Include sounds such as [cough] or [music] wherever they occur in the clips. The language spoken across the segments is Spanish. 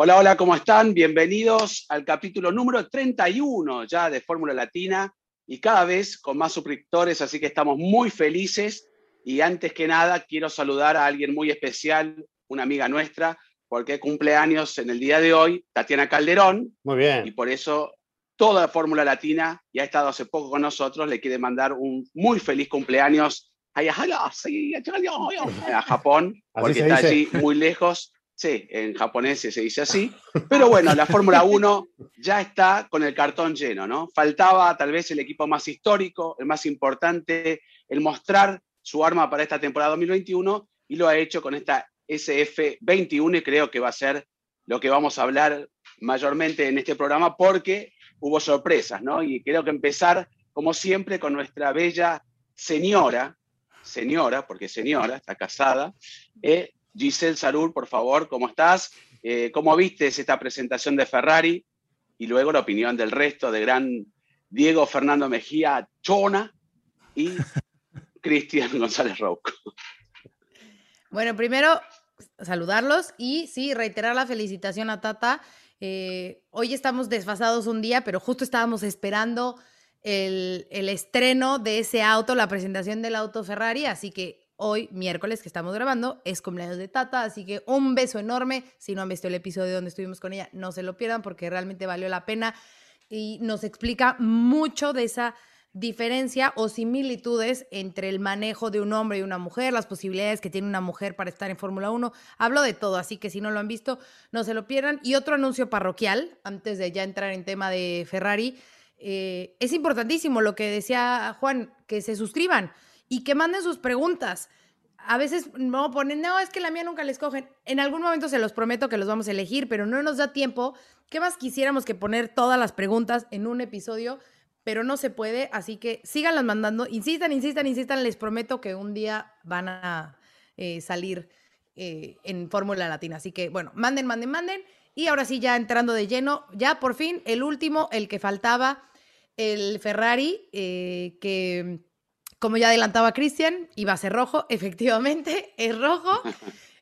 Hola, hola, ¿cómo están? Bienvenidos al capítulo número 31 ya de Fórmula Latina y cada vez con más suscriptores, así que estamos muy felices. Y antes que nada, quiero saludar a alguien muy especial, una amiga nuestra, porque cumple años en el día de hoy, Tatiana Calderón. Muy bien. Y por eso toda la Fórmula Latina, y ha estado hace poco con nosotros, le quiere mandar un muy feliz cumpleaños a Japón, porque está allí muy lejos Sí, en japonés se dice así. Pero bueno, la Fórmula 1 ya está con el cartón lleno, ¿no? Faltaba tal vez el equipo más histórico, el más importante, el mostrar su arma para esta temporada 2021 y lo ha hecho con esta SF21 y creo que va a ser lo que vamos a hablar mayormente en este programa porque hubo sorpresas, ¿no? Y creo que empezar, como siempre, con nuestra bella señora, señora, porque señora, está casada, eh, Giselle Sarur, por favor, ¿cómo estás? Eh, ¿Cómo viste esta presentación de Ferrari? Y luego la opinión del resto de gran Diego Fernando Mejía Chona y [laughs] Cristian González Rocco. Bueno, primero saludarlos y sí, reiterar la felicitación a Tata. Eh, hoy estamos desfasados un día, pero justo estábamos esperando el, el, estreno de ese auto, la presentación del auto Ferrari, así que hoy, miércoles que estamos grabando, es cumpleaños de Tata, así que un beso enorme. Si no han visto el episodio donde estuvimos con ella, no se lo pierdan porque realmente valió la pena y nos explica mucho de esa diferencia o similitudes entre el manejo de un hombre y una mujer, las posibilidades que tiene una mujer para estar en Fórmula 1. Hablo de todo, así que si no lo han visto, no se lo pierdan. Y otro anuncio parroquial, antes de ya entrar en tema de Ferrari, eh, es importantísimo lo que decía Juan, que se suscriban y que manden sus preguntas. A veces no ponen, no, es que la mía nunca la escogen. En algún momento se los prometo que los vamos a elegir, pero no nos da tiempo. ¿Qué más quisiéramos que poner todas las preguntas en un episodio? Pero no se puede, así que síganlas mandando. Insistan, insistan, insistan. Les prometo que un día van a eh, salir eh, en Fórmula Latina. Así que, bueno, manden, manden, manden. Y ahora sí, ya entrando de lleno, ya por fin, el último, el que faltaba, el Ferrari, eh, que como ya adelantaba Cristian, iba a ser rojo, [laughs] efectivamente, es rojo. [laughs]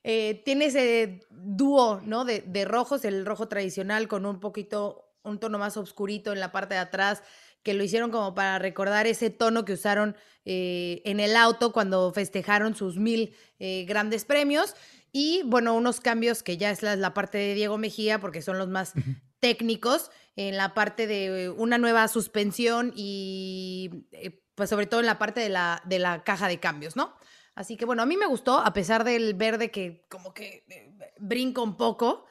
Eh, tiene ese dúo ¿no? de, de, rojos, el rojo tradicional con un poquito, un tono más oscurito en la parte de atrás, que lo hicieron como para recordar ese tono que usaron eh, en el auto cuando festejaron sus mil eh, grandes premios. Y bueno, unos cambios que ya es la, la, parte de Diego Mejía, porque son los más técnicos, en la parte de una nueva suspensión y pues sobre todo en la parte de la, de la caja de cambios, ¿no? Así que bueno, a mí me gustó, a pesar del verde que como que eh, brinca un poco,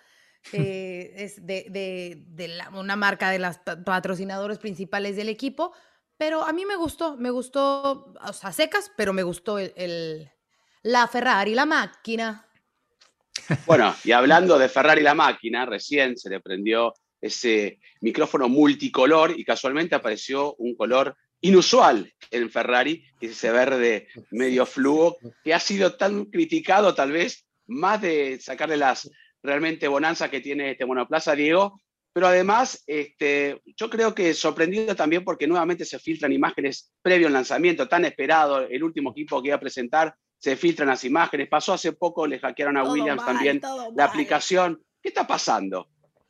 eh, [laughs] es de, de, de la, una marca de las patrocinadores principales del equipo, pero a mí me gustó, me gustó, o sea, secas, pero me gustó el, el, la Ferrari, la máquina. Bueno, y hablando de Ferrari la máquina, recién se le prendió ese micrófono multicolor y casualmente apareció un color inusual en Ferrari, ese verde medio fluo, que ha sido tan criticado tal vez, más de sacarle las realmente bonanzas que tiene este monoplaza, Diego, pero además este, yo creo que sorprendido también porque nuevamente se filtran imágenes previo al lanzamiento, tan esperado, el último equipo que iba a presentar, se filtran las imágenes, pasó hace poco, le hackearon a todo Williams mal, también la mal. aplicación. ¿Qué está pasando?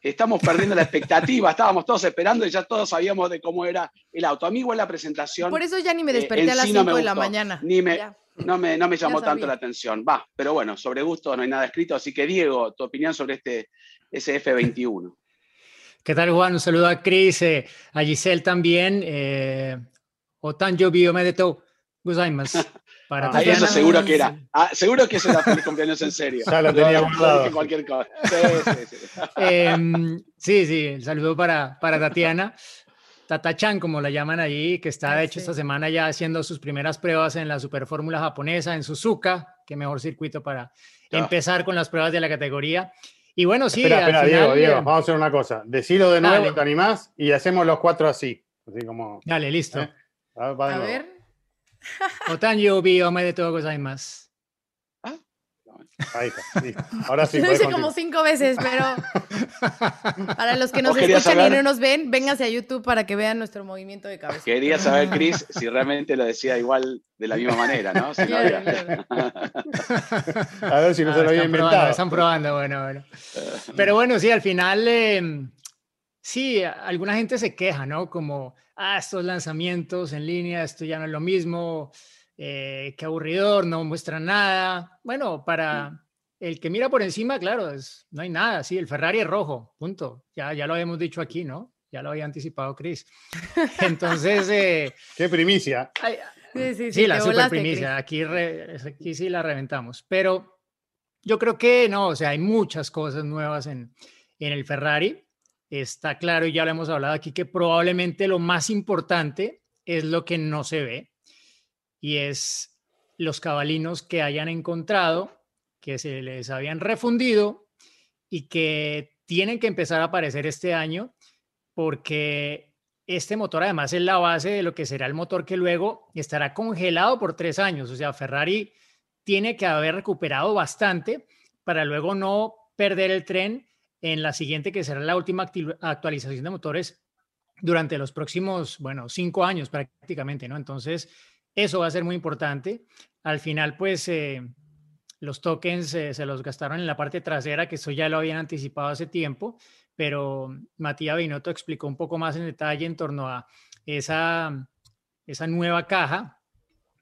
Estamos perdiendo la expectativa, estábamos todos esperando y ya todos sabíamos de cómo era el auto. A mí igual la presentación... Por eso ya ni me desperté eh, a las 5 sí no de la mañana. Ni me, no, me, no me llamó tanto la atención. Va, pero bueno, sobre gusto no hay nada escrito, así que Diego, tu opinión sobre este SF21. [laughs] ¿Qué tal, Juan? Un saludo a Cris, eh, a Giselle también. Eh, Otan yo biomedeto gozaimasu. [laughs] Para ah, eso seguro que era. Ah, seguro que eso era feliz cumpleaños en serio. Ya lo tenía guardado. Cualquier cosa. Sí, sí, sí. Eh, sí, sí, el saludo para, para Tatiana. Tatachan, como la llaman allí, que está de hecho esta semana ya haciendo sus primeras pruebas en la Superfórmula japonesa, en Suzuka, que mejor circuito para empezar con las pruebas de la categoría. Y bueno, sí. Espera, espera, Diego, Diego, vamos a hacer una cosa. Decilo de nuevo, te animás y hacemos los cuatro así. Así como. Dale, listo. ¿eh? A, ver. Otan Yubi, Ome de todo más. Ahí está, listo. [laughs] Ahora sí. Lo hice como cinco veces, pero [laughs] para los que nos escuchan y no nos ven, vénganse a YouTube para que vean nuestro movimiento de cabeza. Quería saber, Chris, [laughs] si realmente lo decía igual de la misma manera, ¿no? a ver si no se lo ah, había inventado. están probando, bueno, bueno. Pero bueno, sí, al final, em, sí, alguna gente se queja, ¿no? Como, ah, estos lanzamientos en línea, esto ya no es lo mismo eh, qué aburridor, no muestra nada. Bueno, para mm. el que mira por encima, claro, es, no hay nada, sí, el Ferrari es rojo, punto. Ya, ya lo habíamos dicho aquí, ¿no? Ya lo había anticipado Chris. Entonces... Eh, [laughs] ¡Qué primicia! sí, sí, sí, la super primicia. Aquí, aquí sí la reventamos. Pero yo creo que no, o sea, hay muchas cosas nuevas en, en el Ferrari. Está claro, y ya lo hemos hablado aquí, que probablemente lo más importante es lo que no se ve y es los cabalinos que hayan encontrado, que se les habían refundido y que tienen que empezar a aparecer este año porque este motor además es la base de lo que será el motor que luego estará congelado por tres años. O sea, Ferrari tiene que haber recuperado bastante para luego no perder el tren en la siguiente, que será la última actualización de motores durante los próximos, bueno, cinco años prácticamente, ¿no? Entonces, eso va a ser muy importante. Al final, pues eh, los tokens eh, se los gastaron en la parte trasera, que eso ya lo habían anticipado hace tiempo, pero Matías Binotto explicó un poco más en detalle en torno a esa, esa nueva caja,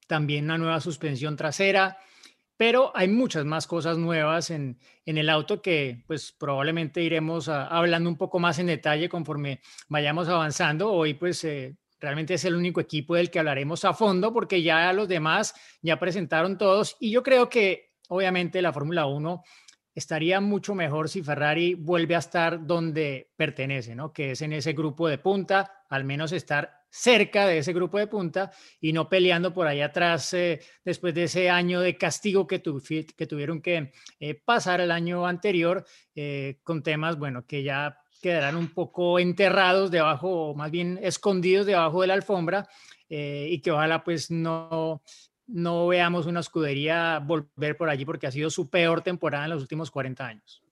también una nueva suspensión trasera, pero hay muchas más cosas nuevas en, en el auto que pues probablemente iremos hablando un poco más en detalle conforme vayamos avanzando. Hoy pues eh, Realmente es el único equipo del que hablaremos a fondo porque ya los demás ya presentaron todos y yo creo que obviamente la Fórmula 1 estaría mucho mejor si Ferrari vuelve a estar donde pertenece, ¿no? Que es en ese grupo de punta, al menos estar cerca de ese grupo de punta y no peleando por ahí atrás eh, después de ese año de castigo que, tuvieron que eh, pasar el año anterior eh, con temas, bueno, que ya quedarán un poco enterrados debajo, o más bien escondidos debajo de la alfombra, y que ojalá pues no, no veamos una escudería volver por allí porque ha sido su peor temporada en los últimos 40 años.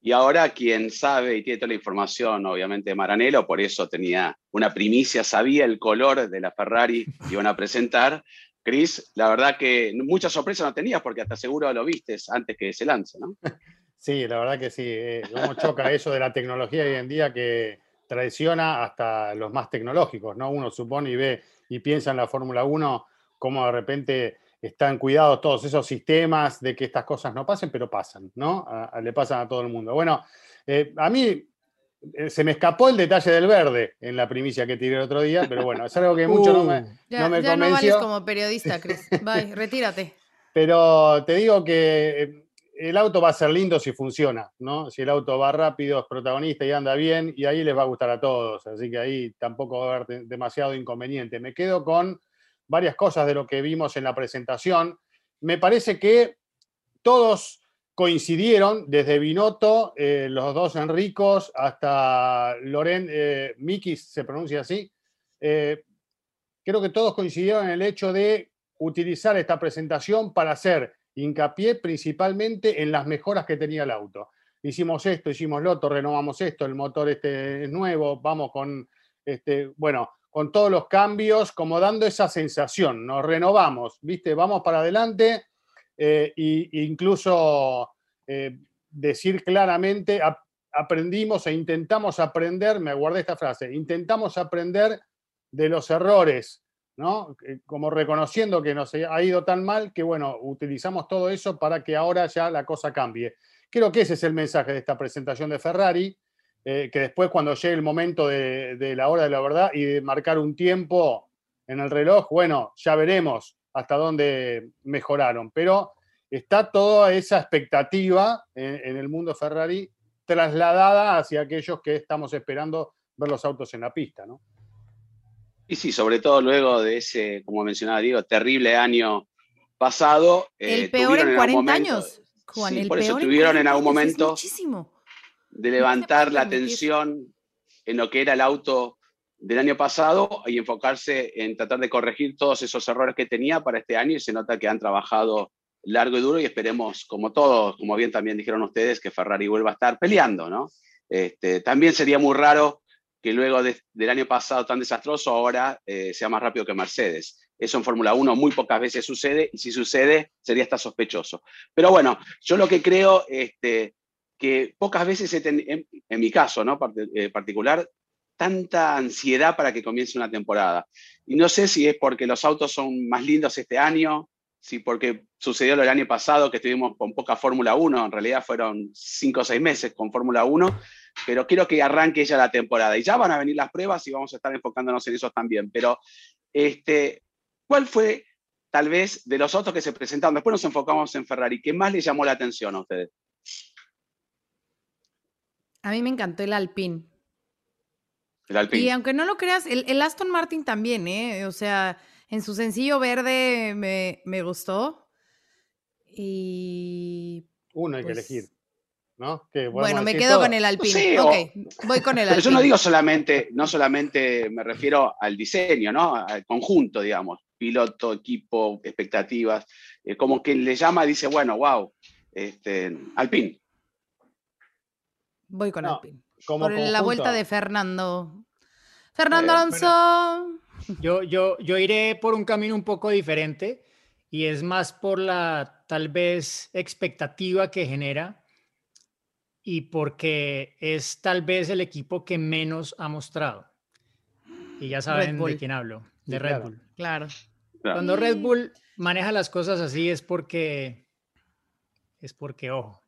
Y ahora quien sabe y tiene toda la información, obviamente, Maranello, por eso tenía una primicia, sabía el color de la Ferrari que iban a presentar. Cris, la verdad que mucha sorpresa no tenías porque hasta seguro lo vistes antes que se lance, ¿no? [laughs] Sí, la verdad que sí. Eh, cómo choca eso de la tecnología hoy en día que traiciona hasta los más tecnológicos, ¿no? Uno supone y ve y piensa en la Fórmula 1 cómo de repente están cuidados todos esos sistemas de que estas cosas no pasen, pero pasan, ¿no? le pasan a todo el mundo. Bueno, eh, a mí eh, se me escapó el detalle del verde en la primicia que tiré el otro día, pero bueno, es algo que [laughs] mucho no me, uh. ya, no ya no vales como periodista, Chris. [laughs] Bye, retírate. Pero te digo que el auto va a ser lindo si funciona, ¿no? Si el auto va rápido, es protagonista y anda bien, y ahí les va a gustar a todos. Así que ahí tampoco va a haber demasiado inconveniente. Me quedo con varias cosas de lo que vimos en la presentación. Me parece que todos coincidieron, desde Binotto, eh, los dos Enricos, hasta Loren, eh, Miki se pronuncia así. Eh, creo que todos coincidieron en el hecho de utilizar esta presentación para hacer hincapié principalmente en las mejoras que tenía el auto. Hicimos esto, hicimos lo otro, renovamos esto, el motor este es nuevo, vamos con, este, bueno, con todos los cambios, como dando esa sensación, nos renovamos, ¿viste? Vamos para adelante e incluso eh, decir claramente, aprendimos e intentamos aprender, me guardé esta frase, intentamos aprender de los errores ¿no? Eh, como reconociendo que nos ha ido tan mal que, bueno, utilizamos todo eso para que ahora ya la cosa cambie. Creo que ese es el mensaje de esta presentación de Ferrari, eh, que después cuando llegue el momento de, la hora de la verdad y de marcar un tiempo en el reloj, bueno, ya veremos hasta dónde mejoraron, pero está toda esa expectativa en, en el mundo Ferrari trasladada hacia aquellos que estamos esperando ver los autos en la pista, ¿no? Y sí, sobre todo luego de ese, como mencionaba Diego, terrible año pasado. El eh, peor en 40 años. sí, por eso tuvieron en algún momento de levantar la atención en lo que era el auto del año pasado y enfocarse en tratar de corregir todos esos errores que tenía para este año y se nota que han trabajado largo y duro y esperemos, como todos, como bien también dijeron ustedes, que Ferrari vuelva a estar peleando, ¿no? Este, también sería muy raro que luego del año pasado tan desastroso ahora eh, sea más rápido que Mercedes. Eso en Fórmula 1 muy pocas veces sucede y si sucede sería hasta sospechoso. Pero bueno, yo lo que creo este, que pocas veces, en, en, mi caso ¿no? Eh, particular, tanta ansiedad para que comience una temporada. Y no sé si es porque los autos son más lindos este año, si porque sucedió lo del año pasado que estuvimos con poca Fórmula 1, en realidad fueron cinco o seis meses con Fórmula 1, pero quiero que arranque ya la temporada. Y ya van a venir las pruebas y vamos a estar enfocándonos en eso también. Pero, este, ¿cuál fue, tal vez, de los autos que se presentaron? Después nos enfocamos en Ferrari. ¿Qué más les llamó la atención a ustedes? A mí me encantó el Alpine. El Alpine. Y aunque no lo creas, el, Aston Martin también, ¿eh? O sea, en su sencillo verde me, gustó. Y. Uno hay que pues elegir. ¿No? bueno, me quedo con el Alpine. ok, voy con el Alpine. Pero yo no digo solamente, no solamente me refiero al diseño, ¿no? Al conjunto, digamos. Piloto, equipo, expectativas. Eh, como quien le llama dice, bueno, wow, este, Alpine. Voy con Alpine. Por la vuelta de Fernando. Fernando Alonso. Yo, yo, yo iré por un camino un poco diferente y es más por la tal vez expectativa que genera y porque es tal vez el equipo que menos ha mostrado. Y ya saben de quién hablo, de Red Bull. Claro. Cuando Red Bull maneja las cosas así es porque, es porque, ojo,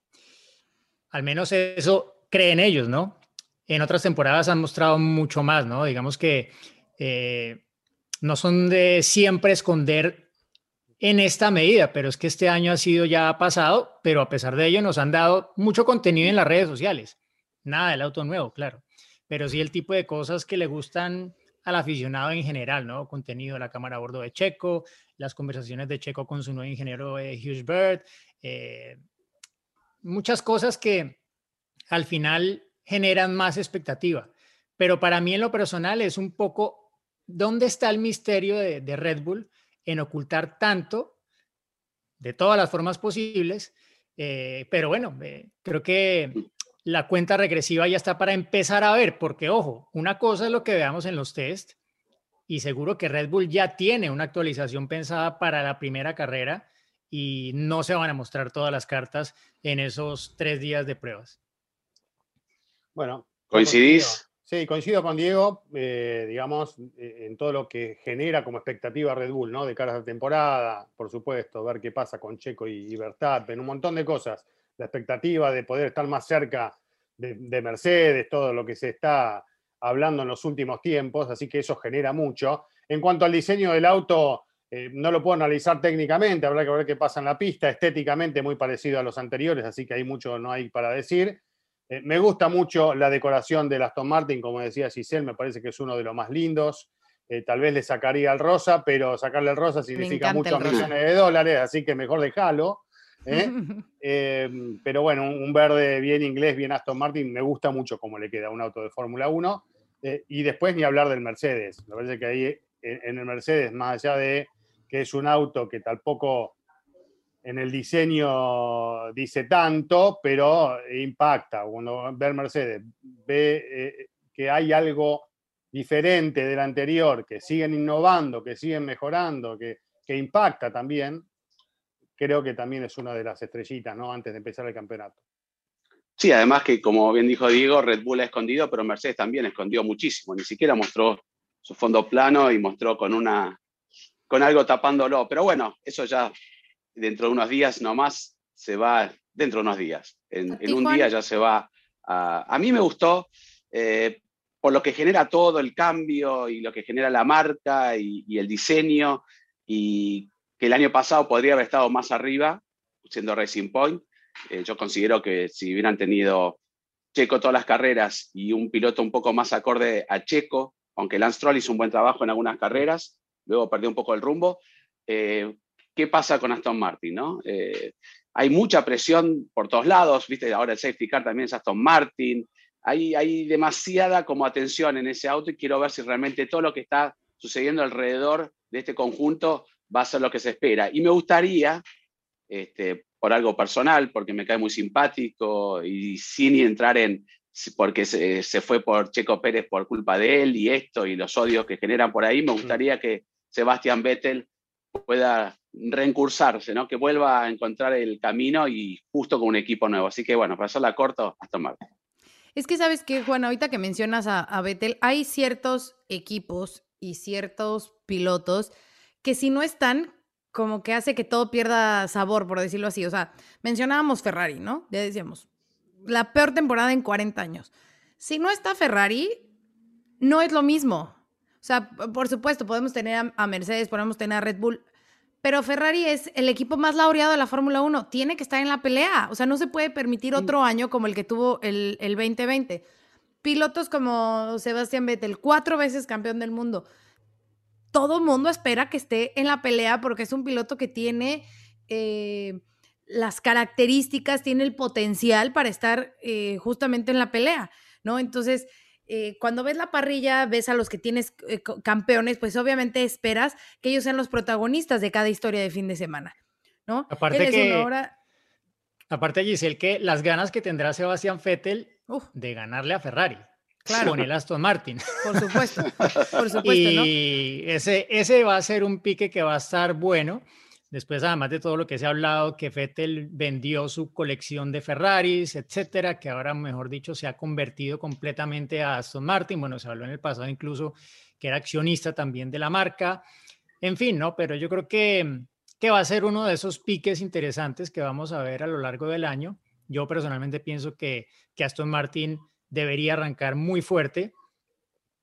al menos eso creen ellos, ¿no? En otras temporadas han mostrado mucho más, ¿no? Digamos que eh, no son de siempre esconder en esta medida, pero es que este año ha sido ya pasado, pero a pesar de ello nos han dado mucho contenido en las redes sociales. Nada del auto nuevo, claro, pero sí el tipo de cosas que le gustan al aficionado en general, ¿no? Contenido de la cámara a bordo de Checo, las conversaciones de Checo con su nuevo ingeniero eh, Hughes Bird, eh, muchas cosas que, al final generan más expectativa. Pero para mí en lo personal es un poco, ¿dónde está el misterio de, Red Bull en ocultar tanto de todas las formas posibles? Eh, pero bueno, eh, creo que la cuenta regresiva ya está para empezar a ver, porque ojo, una cosa es lo que veamos en los test y seguro que Red Bull ya tiene una actualización pensada para la primera carrera y no se van a mostrar todas las cartas en esos tres días de pruebas. Bueno. ¿Coincidís? Sí, coincido con Diego, eh, digamos, eh, en todo lo que genera como expectativa Red Bull, ¿no? De cara a la temporada, por supuesto, ver qué pasa con Checo y, en un montón de cosas. La expectativa de poder estar más cerca de, Mercedes, todo lo que se está hablando en los últimos tiempos, así que eso genera mucho. En cuanto al diseño del auto, eh, no lo puedo analizar técnicamente, habrá que ver qué pasa en la pista, estéticamente muy parecido a los anteriores, así que hay mucho no hay para decir. Eh, me gusta mucho la decoración de Aston Martin, como decía Giselle, me parece que es uno de los más lindos. Eh, tal vez le sacaría el rosa, pero sacarle el rosa significa muchos millones de dólares, así que mejor dejarlo. [laughs] ¿eh? pero bueno, un, verde bien inglés, bien Aston Martin, me gusta mucho cómo le queda un auto de Fórmula 1. y después ni hablar del Mercedes. Me parece que ahí en el Mercedes, más allá de que es un auto que tampoco en el diseño dice tanto, pero impacta. Cuando ve Mercedes, ve eh, que hay algo diferente del anterior, que siguen innovando, que siguen mejorando, que, impacta también, creo que también es una de las estrellitas, ¿no? Antes de empezar el campeonato. Sí, además que, como bien dijo Diego, Red Bull ha escondido, pero Mercedes también escondió muchísimo. Ni siquiera mostró su fondo plano y mostró con una con algo tapándolo. Pero bueno, eso ya dentro de unos días nomás se va, dentro de unos días, en, un día ya se va. A, a mí me gustó, eh, por lo que genera todo el cambio y lo que genera la marca y, el diseño, y que el año pasado podría haber estado más arriba, siendo Racing Point. Eh, yo considero que si hubieran tenido Checo todas las carreras y un piloto un poco más acorde a Checo, aunque Lance Stroll hizo un buen trabajo en algunas carreras, luego perdió un poco el rumbo, eh, qué pasa con Aston Martin, ¿no? Eh, hay mucha presión por todos lados, viste, ahora el safety car también es Aston Martin, hay, hay demasiada como atención en ese auto y quiero ver si realmente todo lo que está sucediendo alrededor de este conjunto va a ser lo que se espera. Y me gustaría, este, por algo personal, porque me cae muy simpático y sin entrar en porque se, se, fue por Checo Pérez por culpa de él y esto y los odios que generan por ahí, me gustaría que Sebastián Vettel pueda reencursarse, ¿no? que vuelva a encontrar el camino y justo con un equipo nuevo. Así que bueno, para hacerla corto, hasta Martín. Es que sabes que, Juan, ahorita que mencionas a, a hay ciertos equipos y ciertos pilotos que si no están, como que hace que todo pierda sabor, por decirlo así. O sea, mencionábamos Ferrari, ¿no? Ya decíamos, la peor temporada en 40 años. Si no está Ferrari, no es lo mismo. O sea, por supuesto, podemos tener a Mercedes, podemos tener a Red Bull, pero Ferrari es el equipo más laureado de la Fórmula 1. Tiene que estar en la pelea. O sea, no se puede permitir otro año como el que tuvo el, el 2020. Pilotos como Sebastián Vettel, cuatro veces campeón del mundo. Todo mundo espera que esté en la pelea porque es un piloto que tiene eh, las características, tiene el potencial para estar eh, justamente en la pelea, ¿no? Entonces, eh, cuando ves la parrilla, ves a los que tienes eh, campeones, pues obviamente esperas que ellos sean los protagonistas de cada historia de fin de semana, ¿no? Aparte que, aparte Giselle, que las ganas que tendrá Sebastián Vettel de ganarle a Ferrari. Claro. Con el Aston Martin. Por supuesto, por [laughs] supuesto, y ese, ese va a ser un pique que va a estar bueno. Después, además de todo lo que se ha hablado, que Vettel vendió su colección de Ferraris, etcétera, que ahora, mejor dicho, se ha convertido completamente a Aston Martin. Bueno, se habló en el pasado incluso que era accionista también de la marca. En fin, ¿no? Pero yo creo que, que va a ser uno de esos piques interesantes que vamos a ver a lo largo del año. Yo personalmente pienso que, que Aston Martin debería arrancar muy fuerte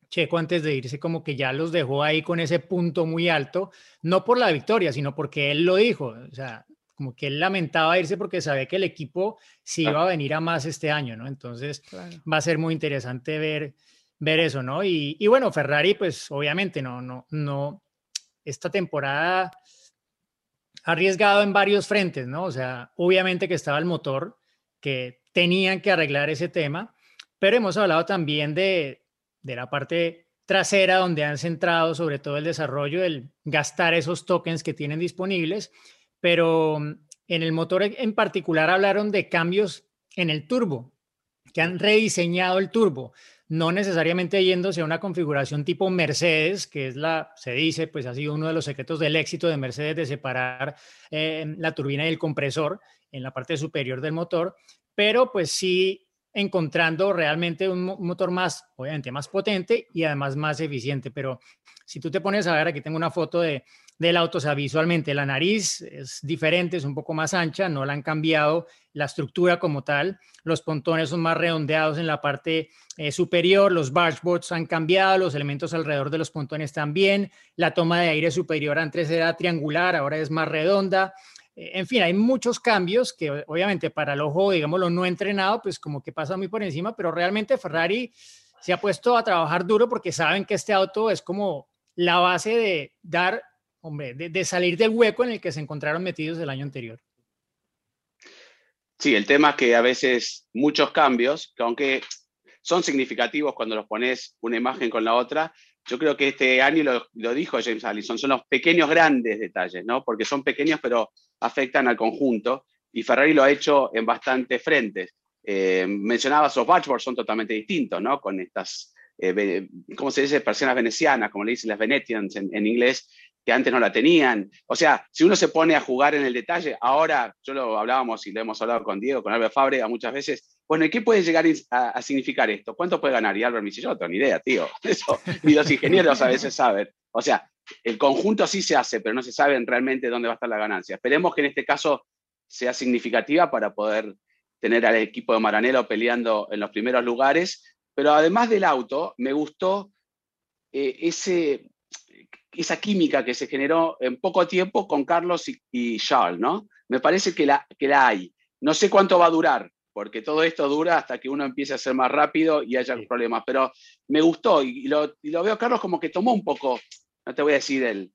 Checo antes de irse como que ya los dejó ahí con ese punto muy alto, no por la victoria, sino porque él lo dijo, o sea, como que él lamentaba irse porque sabía que el equipo sí iba a venir a más este año, ¿no? Entonces va a ser muy interesante ver, ver eso, ¿no? Y, y, bueno, Ferrari, pues obviamente no, no, no, esta temporada ha arriesgado en varios frentes, ¿no? O sea, obviamente que estaba el motor, que tenían que arreglar ese tema, pero hemos hablado también de, de la parte trasera donde han centrado sobre todo el desarrollo, el gastar esos tokens que tienen disponibles, pero mm, en el motor en particular hablaron de cambios en el turbo, que han rediseñado el turbo, no necesariamente yéndose a una configuración tipo Mercedes, que es la, se dice, pues ha sido uno de los secretos del éxito de Mercedes de separar eh, la turbina y el compresor en la parte superior del motor, pero pues sí encontrando realmente un motor más, obviamente más potente y además más eficiente. Pero si tú te pones a ver, aquí tengo una foto de, del auto, o sea, visualmente la nariz es diferente, es un poco más ancha, no la han cambiado, la estructura como tal, los pontones son más redondeados en la parte eh, superior, los bargeboards han cambiado, los elementos alrededor de los pontones también, la toma de aire superior antes era triangular, ahora es más redonda, en fin, hay muchos cambios que obviamente para el ojo, digámoslo, no entrenado, pues como que pasa muy por encima, pero realmente Ferrari se ha puesto a trabajar duro porque saben que este auto es como la base de dar, hombre, de, salir del hueco en el que se encontraron metidos el año anterior. Sí, el tema es que a veces muchos cambios, que aunque son significativos cuando los pones una imagen con la otra, yo creo que este año lo, dijo James Allison, son los pequeños grandes detalles, ¿no? Porque son pequeños pero afectan al conjunto y Ferrari lo ha hecho en bastantes frentes. Eh, mencionaba los son totalmente distintos, ¿no? Con estas, eh, ¿cómo se dice? Persianas venecianas, como le dicen las Venetians en, en, inglés, que antes no la tenían. O sea, si uno se pone a jugar en el detalle, ahora, yo lo hablábamos y lo hemos hablado con Diego, con Albert Fabre muchas veces, bueno, ¿y qué puede llegar a, significar esto? ¿Cuánto puede ganar? Y Albert me dice, yo no tengo ni idea, tío. [laughs] Eso, ni los ingenieros a veces saben. O sea, el conjunto sí se hace, pero no se sabe realmente dónde va a estar la ganancia. Esperemos que en este caso sea significativa para poder tener al equipo de Maranello peleando en los primeros lugares. Pero además del auto, me gustó eh, ese, esa química que se generó en poco tiempo con Carlos y, Charles, ¿no? Me parece que la, que la hay. No sé cuánto va a durar, porque todo esto dura hasta que uno empiece a ser más rápido y haya problemas. Pero me gustó y lo, veo, Carlos, como que tomó un poco, no te voy a decir el,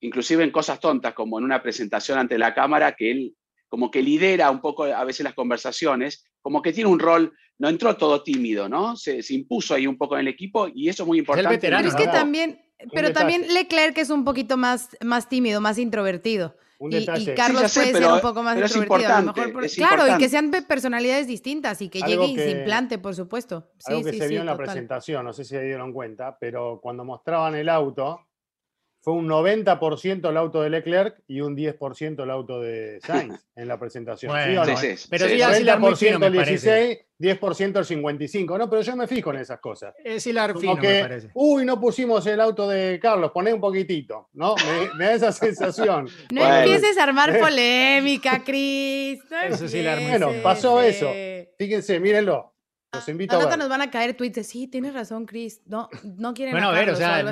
inclusive en cosas tontas, como en una presentación ante la cámara, que él como que lidera un poco a veces las conversaciones, como que tiene un rol, no entró todo tímido, ¿no? Se, impuso ahí un poco en el equipo y eso es muy importante. pero es que también, pero también Leclerc es un poquito más, más tímido, más introvertido. y, Carlos puede ser un poco más introvertido. A lo mejor claro, y que sean personalidades distintas y que llegue y se implante, por supuesto. algo que se vio en la presentación, no sé si se dieron cuenta, pero cuando mostraban el auto, fue un 90% el auto de Leclerc y un 10% el auto de Sainz [laughs] en la presentación. Bueno, ¿Sí sí, sí, pero sí, 90% el 16, 10% el 55. No, pero yo me fijo en esas cosas. Es hilar fino, me parece. Uy, no pusimos el auto de Carlos, poné un poquitito, ¿no? Me, da esa [laughs] sensación. No empieces a armar [laughs] polémica, Cris. eso es hilar Bueno, pasó eso. Fíjense, mírenlo. Los invito a, nos van a caer tweets sí, tienes razón, Chris. No, no quieren Bueno, a ver, o sea,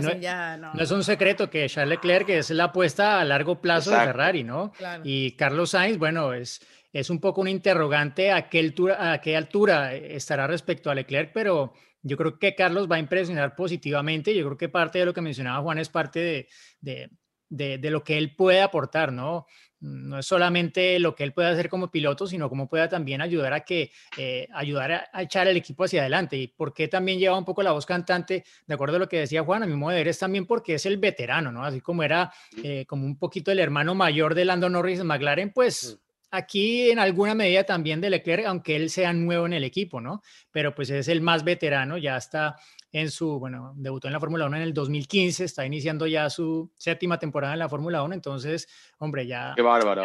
no, es un secreto que Charles Leclerc es la apuesta a largo plazo de Ferrari, ¿no? Y Carlos Sainz, bueno, es, es un poco un interrogante a qué, altura, a qué altura estará respecto a Leclerc, pero yo creo que Carlos va a impresionar positivamente. Yo creo que parte de lo que mencionaba Juan es parte de, de, de, de lo que él puede aportar, ¿no? No es solamente lo que él puede hacer como piloto, sino cómo pueda también ayudar a que eh, ayudar a, echar el equipo hacia adelante. Y por qué también lleva un poco la voz cantante, de acuerdo a lo que decía Juan, a mi modo de ver es también porque es el veterano, ¿no? Así como era eh, como un poquito el hermano mayor de Lando Norris en McLaren, pues aquí en alguna medida también de Leclerc, aunque él sea nuevo en el equipo, ¿no? Pero pues es el más veterano, ya está en su, bueno, debutó en la Fórmula 1 en el 2015, está iniciando ya su séptima temporada en la Fórmula 1, entonces, hombre, ya,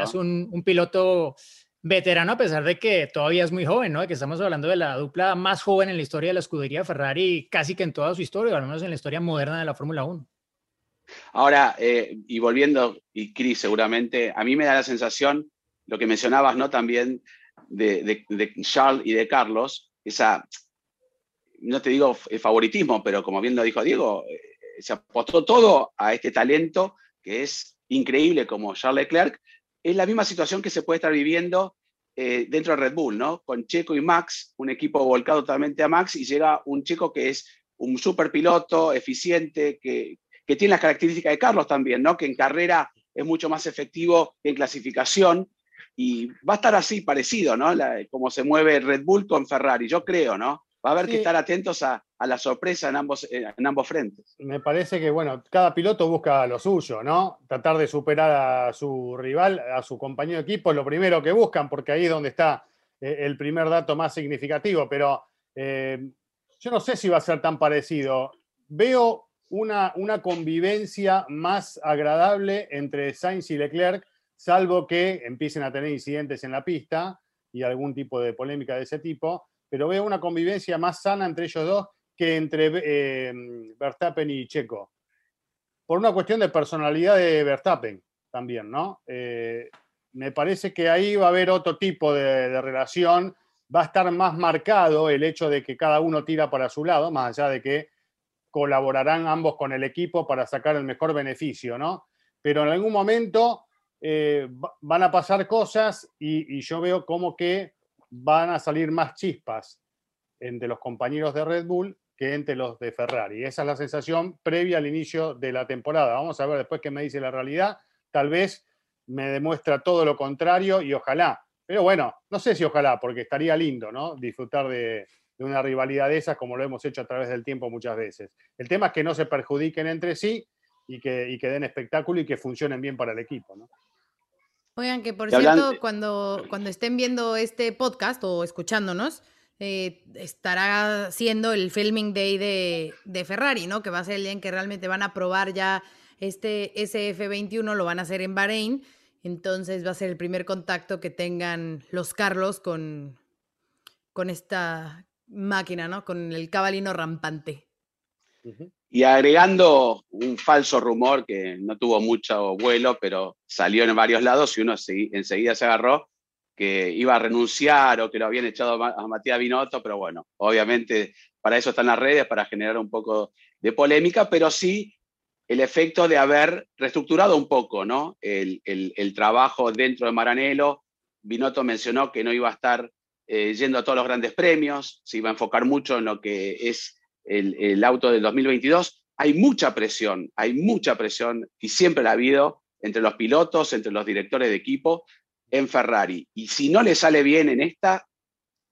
es un, un, piloto veterano a pesar de que todavía es muy joven, ¿no? De que estamos hablando de la dupla más joven en la historia de la escudería Ferrari, casi que en toda su historia, al menos en la historia moderna de la Fórmula 1. Ahora, eh, y volviendo, y Cris, seguramente, a mí me da la sensación, lo que mencionabas, ¿no? También de, de, de Charles y de Carlos, esa no te digo favoritismo, pero como bien lo dijo Diego, eh, se apostó todo a este talento que es increíble como Charles Leclerc. Es la misma situación que se puede estar viviendo eh, dentro de Red Bull, ¿no? Con Checo y Max, un equipo volcado totalmente a Max y llega un chico que es un super piloto, eficiente, que, que tiene las características de Carlos también, ¿no? Que en carrera es mucho más efectivo que en clasificación y va a estar así parecido, ¿no? como se mueve Red Bull con Ferrari, yo creo, ¿no? Va a haber que estar atentos a, la sorpresa en ambos, en ambos frentes. Me parece que, bueno, cada piloto busca lo suyo, ¿no? Tratar de superar a su rival, a su compañero de equipo, es lo primero que buscan, porque ahí es donde está eh, el primer dato más significativo, pero eh, yo no sé si va a ser tan parecido. Veo una, una convivencia más agradable entre Sainz y Leclerc, salvo que empiecen a tener incidentes en la pista y algún tipo de polémica de ese tipo pero veo una convivencia más sana entre ellos dos que entre eh, Verstappen y Checo. Por una cuestión de personalidad de Verstappen también, ¿no? Eh, me parece que ahí va a haber otro tipo de, relación, va a estar más marcado el hecho de que cada uno tira para su lado, más allá de que colaborarán ambos con el equipo para sacar el mejor beneficio, ¿no? Pero en algún momento eh, van a pasar cosas y, y, yo veo como que van a salir más chispas entre los compañeros de Red Bull que entre los de Ferrari. Esa es la sensación previa al inicio de la temporada. Vamos a ver después qué me dice la realidad. Tal vez me demuestra todo lo contrario y ojalá. Pero bueno, no sé si ojalá, porque estaría lindo, ¿no? Disfrutar de, una rivalidad de esas como lo hemos hecho a través del tiempo muchas veces. El tema es que no se perjudiquen entre sí y que, den espectáculo y que funcionen bien para el equipo. Oigan, que por cierto, cuando, cuando estén viendo este podcast o escuchándonos, eh, estará siendo el filming day de, de, Ferrari, ¿no? Que va a ser el día en que realmente van a probar ya este SF21, lo van a hacer en Bahrein. Entonces va a ser el primer contacto que tengan los Carlos con, con esta máquina, ¿no? Con el cabalino rampante. Y agregando un falso rumor que no tuvo mucho vuelo, pero salió en varios lados y uno enseguida se agarró, que iba a renunciar o que lo habían echado a Matías Binotto, pero bueno, obviamente para eso están las redes, para generar un poco de polémica, pero sí el efecto de haber reestructurado un poco ¿no? el, trabajo dentro de Maranello. Binotto mencionó que no iba a estar eh, yendo a todos los grandes premios, se iba a enfocar mucho en lo que es el, auto del 2022. hay mucha presión, hay mucha presión y siempre la ha habido entre los pilotos, entre los directores de equipo en Ferrari. Y si no le sale bien en esta,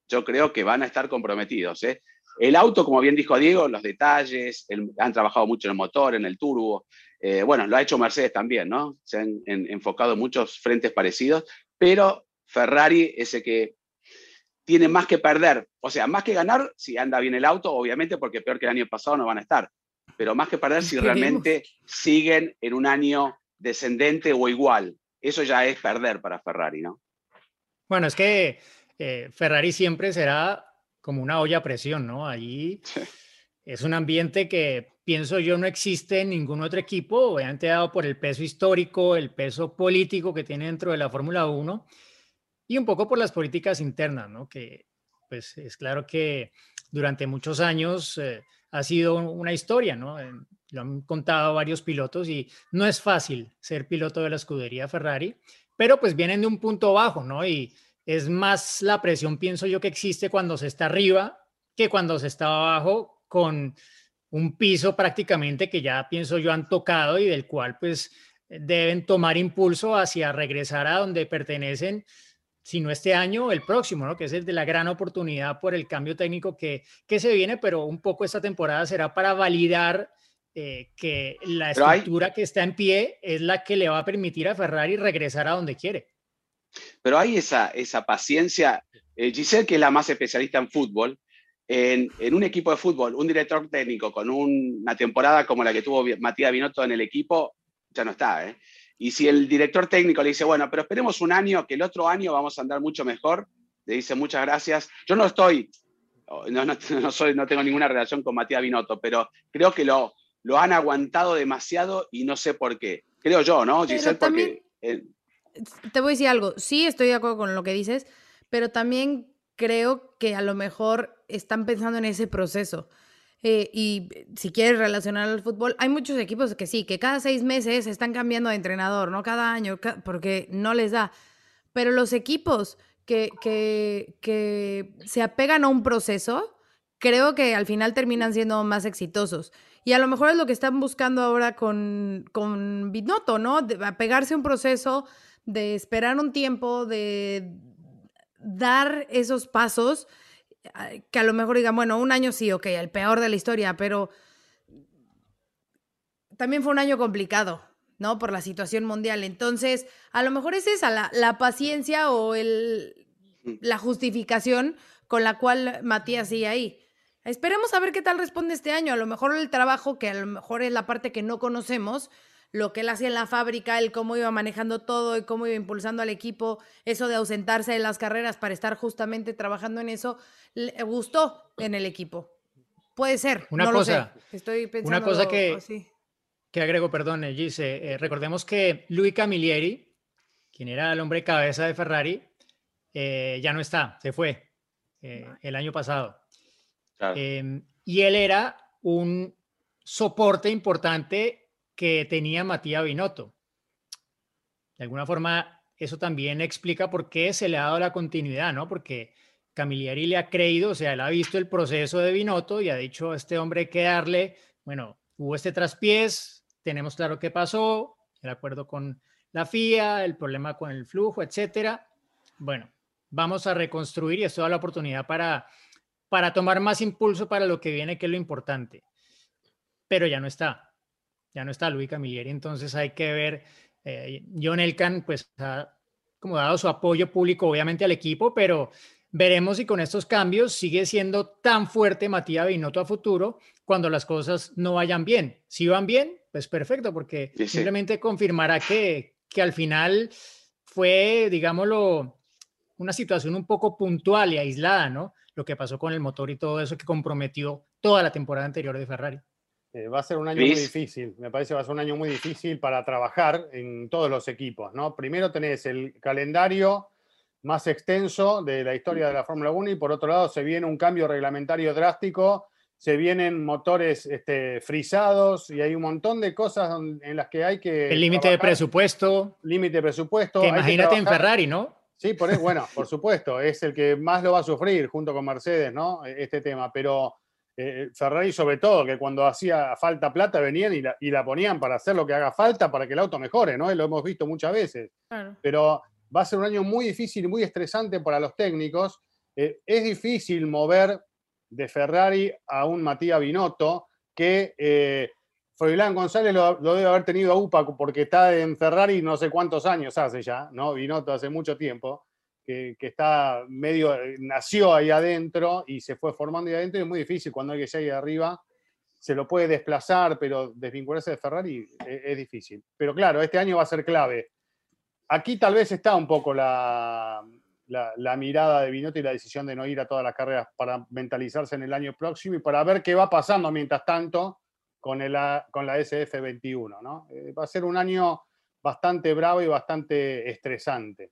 yo creo que van a estar comprometidos. ¿eh? El auto, como bien dijo Diego, los detalles, han trabajado mucho en el motor, en el turbo. Eh, bueno, lo ha hecho Mercedes también, ¿no? Se han enfocado en muchos frentes parecidos, pero Ferrari es el que tiene más que perder. O sea, más que ganar si anda bien el auto, obviamente, porque peor que el año pasado no van a estar. Pero más que perder si realmente siguen en un año descendente o igual. Eso ya es perder para Ferrari, ¿no? Bueno, es que eh, Ferrari siempre será como una olla a presión, ¿no? Allí es un ambiente que pienso yo no existe en ningún otro equipo, obviamente dado por el peso histórico, el peso político que tiene dentro de la Fórmula 1 y un poco por las políticas internas, ¿no? Que pues es claro que durante muchos años eh, ha sido una historia, ¿no? Lo han contado varios pilotos y no es fácil ser piloto de la escudería Ferrari, pero pues vienen de un punto bajo, ¿no? Y es más la presión, pienso yo, que existe cuando se está arriba que cuando se está abajo con un piso prácticamente que ya pienso yo han tocado y del cual pues deben tomar impulso hacia regresar a donde pertenecen si no este año, el próximo, ¿no? que es el de la gran oportunidad por el cambio técnico que, que se viene, pero un poco esta temporada será para validar eh, que la estructura que está en pie es la que le va a permitir a Ferrari regresar a donde quiere. Pero hay esa, esa paciencia. Eh, Giselle, que es la más especialista en fútbol, en, en, un equipo de fútbol, un director técnico con una temporada como la que tuvo Matías Binotto en el equipo, ya no está. ¿eh? Y si el director técnico le dice, bueno, pero esperemos un año, que el otro año vamos a andar mucho mejor, le dice muchas gracias. Yo no estoy, no, [laughs] no, soy, no tengo ninguna relación con Matías Binotto, pero creo que lo, lo han aguantado demasiado y no sé por qué. Creo yo, ¿no, Giselle? Porque. te voy a decir algo. Sí, estoy de acuerdo con lo que dices, pero también creo que a lo mejor están pensando en ese proceso. Eh, y si quieres relacionar al fútbol, hay muchos equipos que sí, que cada seis meses están cambiando de entrenador, ¿no? Cada año, porque no les da. Pero los equipos que, que, que se apegan a un proceso, creo que al final terminan siendo más exitosos. Y a lo mejor es lo que están buscando ahora con, con Binotto, ¿no? De apegarse a un proceso, de esperar un tiempo, de dar esos pasos que a lo mejor digan, bueno, un año sí, ok, el peor de la historia, pero también fue un año complicado, ¿no? Por la situación mundial. Entonces, a lo mejor es esa la, la paciencia o el, la justificación con la cual Matías sigue ahí. Esperemos a ver qué tal responde este año. A lo mejor el trabajo, que a lo mejor es la parte que no conocemos, lo que él hacía en la fábrica, el cómo iba manejando todo y cómo iba impulsando al equipo, eso de ausentarse de las carreras para estar justamente trabajando en eso, le gustó en el equipo. Puede ser. Una cosa, Estoy pensando una cosa que, que agrego, perdón, Gise, eh, recordemos que Luis Camilleri, quien era el hombre cabeza de Ferrari, eh, ya no está, se fue eh, el año pasado. Em, y él era un soporte importante que tenía Matías Binotto. De alguna forma, eso también explica por qué se le ha dado la continuidad, ¿no? Porque Camilleri le ha creído, o sea, él ha visto el proceso de Binotto y ha dicho a este hombre que darle, bueno, hubo este traspiés, tenemos claro qué pasó, el acuerdo con la FIA, el problema con el flujo, etcétera. Bueno, vamos a reconstruir y esto da la oportunidad para, para tomar más impulso para lo que viene, que es lo importante. Pero ya no está ya no está Luis Camilleri, entonces hay que ver, eh, John Elkan pues ha como dado su apoyo público obviamente al equipo, pero veremos si con estos cambios sigue siendo tan fuerte Matías Binotto a futuro cuando las cosas no vayan bien. Si van bien, pues perfecto, porque simplemente confirmará que, que al final fue, digámoslo, una situación un poco puntual y aislada, ¿no? Lo que pasó con el motor y todo eso que comprometió toda la temporada anterior de Ferrari. Eh, va a ser un año muy difícil, me parece que va a ser un año muy difícil para trabajar en todos los equipos, ¿no? Primero tenés el calendario más extenso de la historia de la Fórmula 1 y por otro lado se viene un cambio reglamentario drástico, se vienen motores este, frisados y hay un montón de cosas en las que hay que... El límite de presupuesto. Límite de presupuesto. Que imagínate en Ferrari, ¿no? Sí, por, bueno, por supuesto, es el que más lo va a sufrir junto con Mercedes, ¿no? Este tema, pero eh, Ferrari sobre todo, que cuando hacía falta plata venían y la, ponían para hacer lo que haga falta para que el auto mejore, ¿no? lo hemos visto muchas veces. Pero va a ser un año muy difícil y muy estresante para los técnicos. Eh, es difícil mover de Ferrari a un Matías Binotto que eh, González lo, debe haber tenido a UPA porque está en Ferrari no sé cuántos años hace ya, ¿no? Binotto hace mucho tiempo que, está medio, eh, nació ahí adentro y se fue formando ahí adentro y es muy difícil cuando alguien llega arriba, se lo puede desplazar, pero desvincularse de Ferrari es, difícil. Pero claro, este año va a ser clave. Aquí tal vez está un poco la, la, mirada de Binotto y la decisión de no ir a todas las carreras para mentalizarse en el año próximo y para ver qué va pasando mientras tanto con, el, con la SF21. ¿no? Eh, va a ser un año bastante bravo y bastante estresante.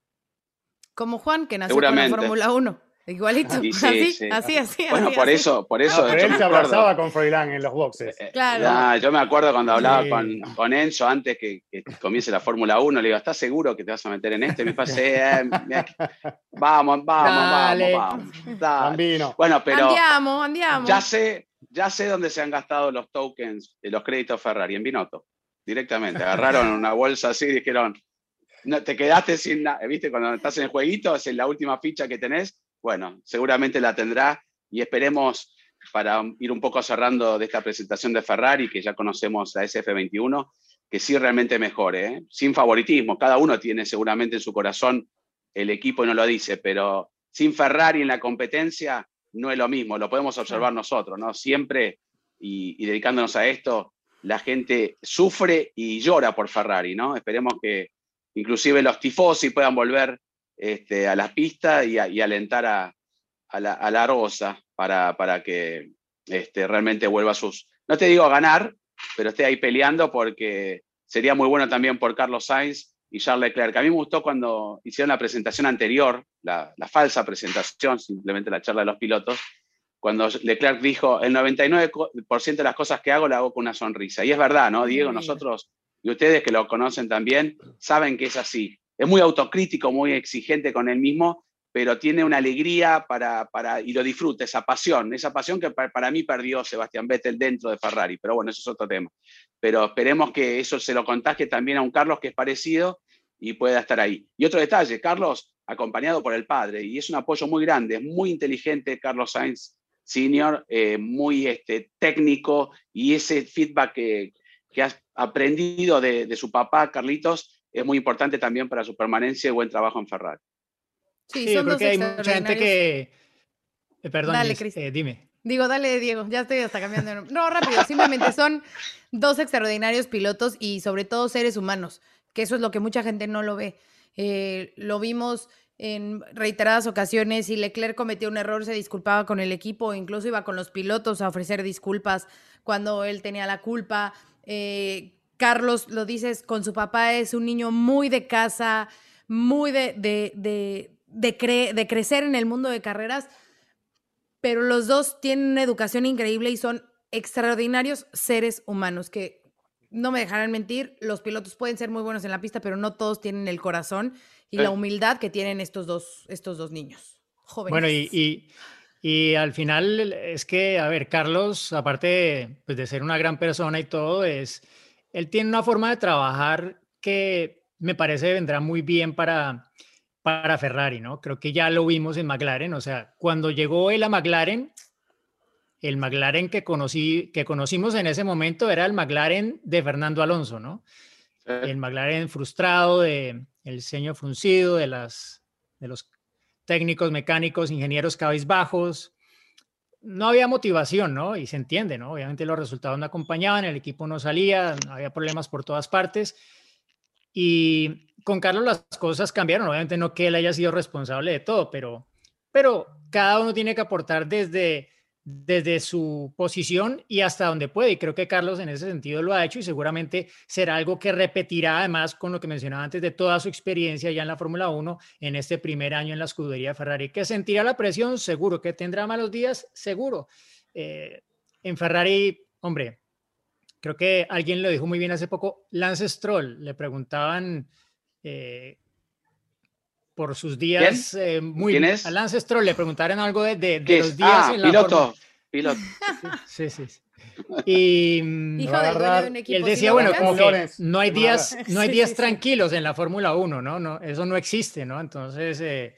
Como Juan, que nació con la Fórmula 1. Igualito, así, así, así, Bueno, por eso, por eso. él se abrazaba con Froilán en los boxes. Eh, eh, claro. yo me acuerdo cuando hablaba con, con, Enzo antes que, comience la Fórmula 1, le digo, ¿estás seguro que te vas a meter en este? Me pasé, eh, [laughs] vamos, vamos, vamos, vamos. Bueno, pero andiamo, andiamo. Ya sé, ya sé dónde se han gastado los tokens, los créditos Ferrari, en Binotto. Directamente. Agarraron una bolsa así y dijeron, no, te quedaste sin nada, ¿viste? Cuando estás en el jueguito, es la última ficha que tenés, bueno, seguramente la tendrá y esperemos para ir un poco cerrando de esta presentación de Ferrari, que ya conocemos la SF21, que sí realmente mejore, ¿eh? sin favoritismo. Cada uno tiene seguramente en su corazón el equipo y no lo dice, pero sin Ferrari en la competencia no es lo mismo, lo podemos observar nosotros, ¿no? Siempre, y, y dedicándonos a esto, la gente sufre y llora por Ferrari, ¿no? Esperemos que, inclusive los tifosi puedan volver este, a las pistas y, alentar a, la, a Rosa para, para que este, realmente vuelva a sus, no te digo a ganar, pero esté ahí peleando porque sería muy bueno también por Carlos Sainz y Charles Leclerc. A mí me gustó cuando hicieron la presentación anterior, la, falsa presentación, simplemente la charla de los pilotos, cuando Leclerc dijo, el 99% de las cosas que hago la hago con una sonrisa. Y es verdad, ¿no, Diego? Nosotros y ustedes que lo conocen también saben que es así. Es muy autocrítico, muy exigente con él mismo, pero tiene una alegría para, para y lo disfruta, esa pasión, esa pasión que para, mí perdió Sebastián Vettel dentro de Ferrari, pero bueno, eso es otro tema. Pero esperemos que eso se lo contagie también a un Carlos que es parecido y pueda estar ahí. Y otro detalle, Carlos acompañado por el padre, y es un apoyo muy grande, es muy inteligente Carlos Sainz Senior, eh, muy este, técnico, y ese feedback que, que has aprendido de, su papá, Carlitos, es muy importante también para su permanencia y buen trabajo en Ferrari. Sí, son hay mucha gente que... Eh, perdón, dale, eh, dime. Digo, dale, Diego, ya estoy hasta cambiando. No, rápido, simplemente son dos extraordinarios pilotos y sobre todo seres humanos, que eso es lo que mucha gente no lo ve. Eh, lo vimos en reiteradas ocasiones y Leclerc cometió un error, se disculpaba con el equipo, incluso iba con los pilotos a ofrecer disculpas cuando él tenía la culpa. Eh, Carlos, lo dices, con su papá es un niño muy de casa, muy de, de, de, crecer en el mundo de carreras, pero los dos tienen una educación increíble y son extraordinarios seres humanos que no me dejarán mentir, los pilotos pueden ser muy buenos en la pista, pero no todos tienen el corazón y la humildad que tienen estos dos, estos dos niños jóvenes. Bueno, y, y al final es que, a ver, Carlos, aparte pues, de ser una gran persona y todo, es, él tiene una forma de trabajar que me parece vendrá muy bien para, para Ferrari, ¿no? Creo que ya lo vimos en McLaren, o sea, cuando llegó él a McLaren, el McLaren que, conocí, que conocimos en ese momento era el McLaren de Fernando Alonso, ¿no? El McLaren frustrado, de el ceño fruncido, de, las, de los técnicos, mecánicos, ingenieros cabizbajos. No había motivación, ¿no? Y se entiende, ¿no? Obviamente los resultados no acompañaban, el equipo no salía, había problemas por todas partes. Y con Carlos las cosas cambiaron, obviamente no que él haya sido responsable de todo, pero, pero cada uno tiene que aportar desde desde su posición y hasta donde puede. Y creo que Carlos en ese sentido lo ha hecho y seguramente será algo que repetirá además con lo que mencionaba antes de toda su experiencia ya en la Fórmula 1 en este primer año en la escudería Ferrari. Que sentirá la presión, seguro. Que tendrá malos días, seguro. Eh, en Ferrari, hombre, creo que alguien lo dijo muy bien hace poco, Lance Stroll, le preguntaban... Eh, por sus días eh, muy ¿Quién es? a Lance Stroll le preguntaron algo de, los días ah, piloto. piloto. [laughs] Sí, sí. Y, mm, Hijo del y él decía, bueno, como que no hay días, no hay días tranquilos en la Fórmula 1, ¿no? ¿no? Eso no existe, ¿no? Entonces, eh,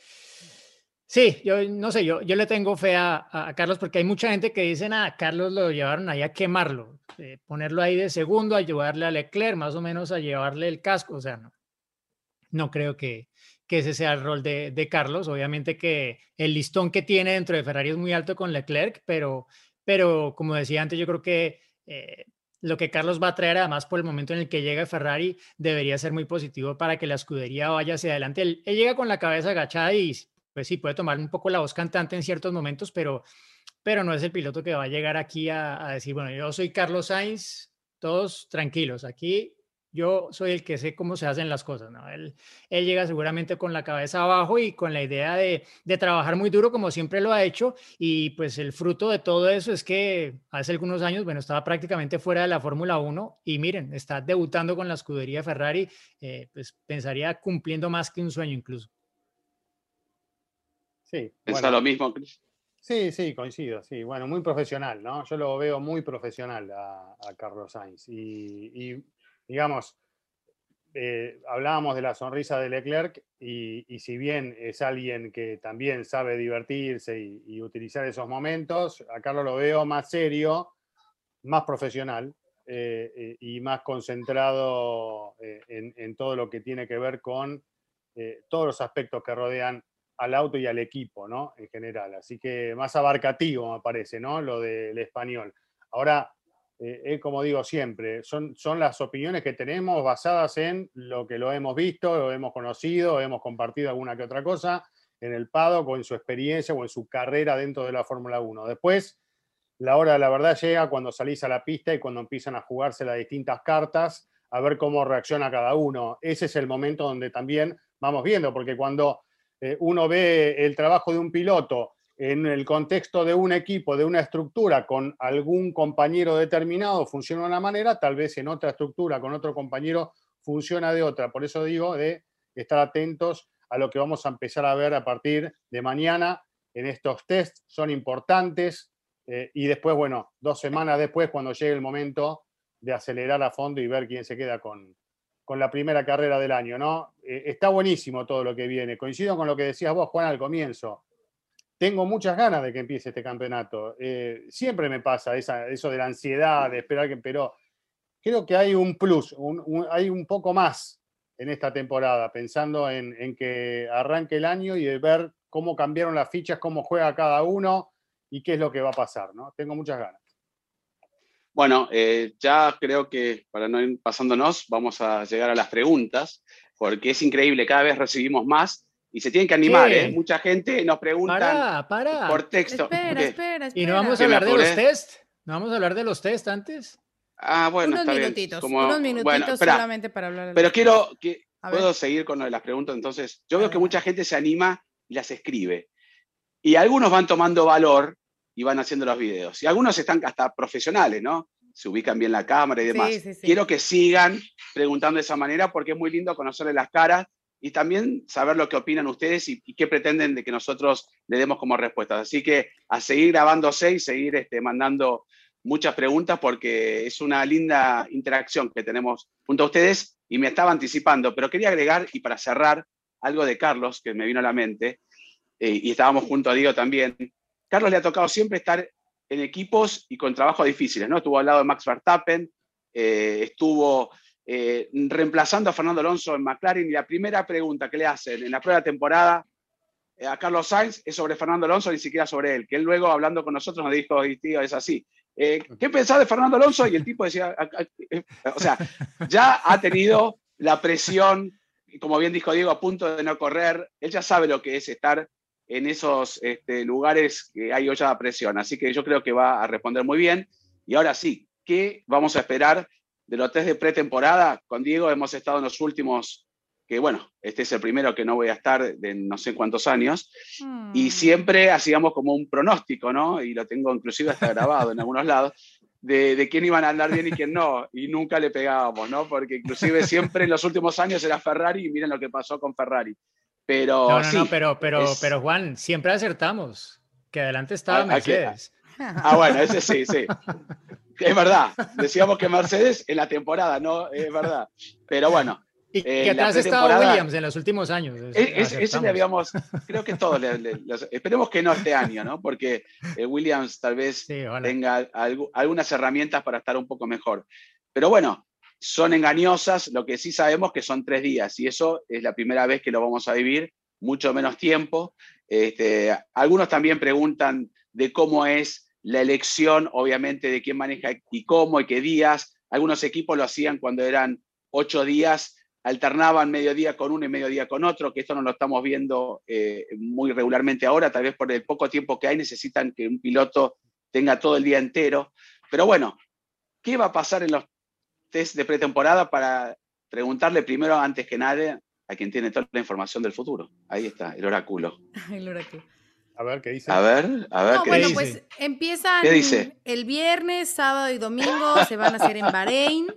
sí, yo no sé, yo, yo le tengo fe a, Carlos porque hay mucha gente que dice, nada, Carlos lo llevaron ahí a quemarlo, eh, ponerlo ahí de segundo, a llevarle a Leclerc, más o menos a llevarle el casco, o sea, no, no creo que, que ese sea el rol de, de, Carlos. Obviamente que el listón que tiene dentro de Ferrari es muy alto con Leclerc, pero, pero como decía antes, yo creo que eh, lo que Carlos va a traer, además por el momento en el que llega Ferrari, debería ser muy positivo para que la escudería vaya hacia adelante. Él, llega con la cabeza agachada y pues sí, puede tomar un poco la voz cantante en ciertos momentos, pero, pero no es el piloto que va a llegar aquí a, a decir, bueno, yo soy Carlos Sainz, todos tranquilos, aquí yo soy el que sé cómo se hacen las cosas, ¿no? Él, él llega seguramente con la cabeza abajo y con la idea de, de, trabajar muy duro como siempre lo ha hecho y pues el fruto de todo eso es que hace algunos años, bueno, estaba prácticamente fuera de la Fórmula 1 y miren, está debutando con la escudería Ferrari, eh, pues pensaría cumpliendo más que un sueño incluso. Sí. ¿Pensa lo mismo, Chris? Sí, sí, coincido, sí. Bueno, muy profesional, ¿no? Yo lo veo muy profesional a, a Carlos Sainz y, y digamos, eh, hablábamos de la sonrisa de Leclerc y, si bien es alguien que también sabe divertirse y, utilizar esos momentos, a Carlos lo veo más serio, más profesional eh, eh, y más concentrado en, todo lo que tiene que ver con todos los aspectos que rodean al auto y al equipo, ¿no? En general. Así que más abarcativo me parece, ¿no? Lo del español. Ahora, eh, como digo siempre, son, son las opiniones que tenemos basadas en lo que lo hemos visto, lo hemos conocido, hemos compartido alguna que otra cosa en el paddock o en su experiencia o en su carrera dentro de la Fórmula 1. Después, la hora de la verdad llega cuando salís a la pista y cuando empiezan a jugarse las distintas cartas, a ver cómo reacciona cada uno. Ese es el momento donde también vamos viendo, porque cuando eh, uno ve el trabajo de un piloto en el contexto de un equipo, de una estructura, con algún compañero determinado funciona de una manera, tal vez en otra estructura, con otro compañero, funciona de otra. Por eso digo de estar atentos a lo que vamos a empezar a ver a partir de mañana en estos tests. Son importantes. Eh, y después, bueno, dos semanas después, cuando llegue el momento de acelerar a fondo y ver quién se queda con, con la primera carrera del año, ¿no? Eh, está buenísimo todo lo que viene. Coincido con lo que decías vos, Juan, al comienzo tengo muchas ganas de que empiece este campeonato. Eh, siempre me pasa eso de la ansiedad, de esperar que, pero creo que hay un plus, hay un poco más en esta temporada, pensando en, que arranque el año y de ver cómo cambiaron las fichas, cómo juega cada uno y qué es lo que va a pasar. Tengo muchas ganas. Bueno, eh, ya creo que para no ir pasándonos, vamos a llegar a las preguntas, porque es increíble, cada vez recibimos más y se tienen que animar, ¿eh? Mucha gente nos pregunta por texto. Espera, espera, ¿Y no vamos a hablar de los test? ¿No vamos a hablar de los test antes? Ah, bueno, unos minutitos, unos minutitos solamente para hablar de Pero quiero que puedo seguir con lo de las preguntas. Entonces, yo veo que mucha gente se anima y las escribe. Y algunos van tomando valor y van haciendo los videos. Y algunos están hasta profesionales, ¿no? Se ubican bien la cámara y demás. Quiero que sigan preguntando de esa manera porque es muy lindo conocerle las caras y también saber lo que opinan ustedes y, qué pretenden de que nosotros le demos como respuestas. Así que a seguir grabándose y seguir este, mandando muchas preguntas porque es una linda interacción que tenemos junto a ustedes y me estaba anticipando, pero quería agregar y para cerrar algo de Carlos que me vino a la mente eh, y estábamos junto a Diego también. Carlos le ha tocado siempre estar en equipos y con trabajos difíciles, ¿no? Estuvo al lado de Max Verstappen, eh, estuvo eh, reemplazando a Fernando Alonso en McLaren. Y la primera pregunta que le hacen en la prueba de temporada eh, a Carlos Sainz es sobre Fernando Alonso, ni siquiera sobre él. Que él luego, hablando con nosotros, nos dijo, tío, es así. Eh, ¿Qué pensás de Fernando Alonso? Y el tipo decía, o sea, ya ha tenido la presión, como bien dijo Diego, a punto de no correr. Él ya sabe lo que es estar en esos este, lugares que hay olla de presión. Así que yo creo que va a responder muy bien. Y ahora sí, ¿qué vamos a esperar de los test de pretemporada, con Diego hemos estado en los últimos, que bueno, este es el primero que no voy a estar de no sé cuántos años, y hmm. siempre hacíamos como un pronóstico, ¿no? Y lo tengo inclusive hasta grabado en algunos lados, de, de, quién iban a andar bien y quién no, y nunca le pegábamos, ¿no? Porque inclusive siempre en los últimos años era Ferrari y miren lo que pasó con Ferrari. Pero no, no, no pero, pero, pero Juan, siempre acertamos, que adelante estaba Mercedes. Ah, bueno, ese sí, sí. [laughs] Es verdad. Decíamos que Mercedes en la temporada, no, es verdad. Pero bueno. Y que atrás ha estado Williams en los últimos años. ese le habíamos, creo que todos, esperemos que no este año, ¿no? Porque eh, Williams tal vez tenga algunas herramientas para estar un poco mejor. Pero bueno, son engañosas, lo que sí sabemos que son tres días y eso es la primera vez que lo vamos a vivir, mucho menos tiempo. Este, algunos también preguntan de cómo es la elección, obviamente, de quién maneja y cómo y qué días. Algunos equipos lo hacían cuando eran ocho días, alternaban mediodía con uno y mediodía con otro, que esto no lo estamos viendo eh, muy regularmente ahora, tal vez por el poco tiempo que hay necesitan que un piloto tenga todo el día entero. Pero bueno, ¿qué va a pasar en los test de pretemporada para preguntarle primero, antes que nada, a quien tiene toda la información del futuro? Ahí está, el oráculo. [laughs] el oráculo. A ver, ¿qué dice? A ver, a ver, ¿qué bueno, pues empiezan el viernes, sábado y domingo, se van a hacer en Bahrein.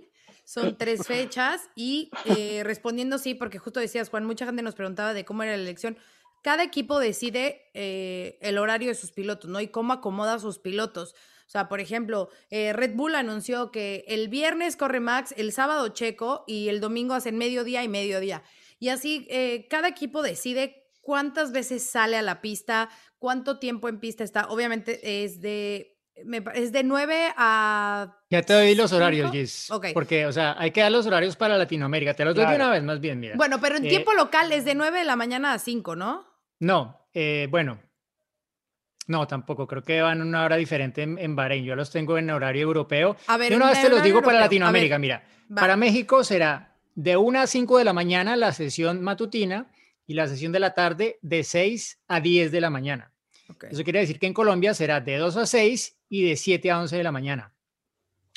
Son tres fechas y eh, respondiendo sí, porque justo decías, Juan, mucha gente nos preguntaba de cómo era la elección. Cada equipo decide eh, el horario de sus pilotos, ¿no? Y cómo acomoda a sus pilotos. O sea, por ejemplo, eh, Red Bull anunció que el viernes corre Max, el sábado Checo y el domingo hacen mediodía y mediodía. Y así cada equipo decide cuántas veces sale a la pista, cuánto tiempo en pista está. Obviamente es de, es de 9 a... Ya te doy los horarios, Gis. Porque, o sea, hay que dar los horarios para Latinoamérica. Te los doy de una vez, más bien, mira. Bueno, pero en eh, tiempo local es de 9 de la mañana a 5, ¿no? No, eh, bueno. No, tampoco. Creo que van una hora diferente en, Bahrein. Yo los tengo en horario europeo. A ver, una vez te los digo para Latinoamérica. mira, para México será de 1 a 5 de la mañana la sesión matutina y la sesión de la tarde de 6 a 10 de la mañana. Eso quiere decir que en Colombia será de 2 a 6 y de 7 a 11 de la mañana.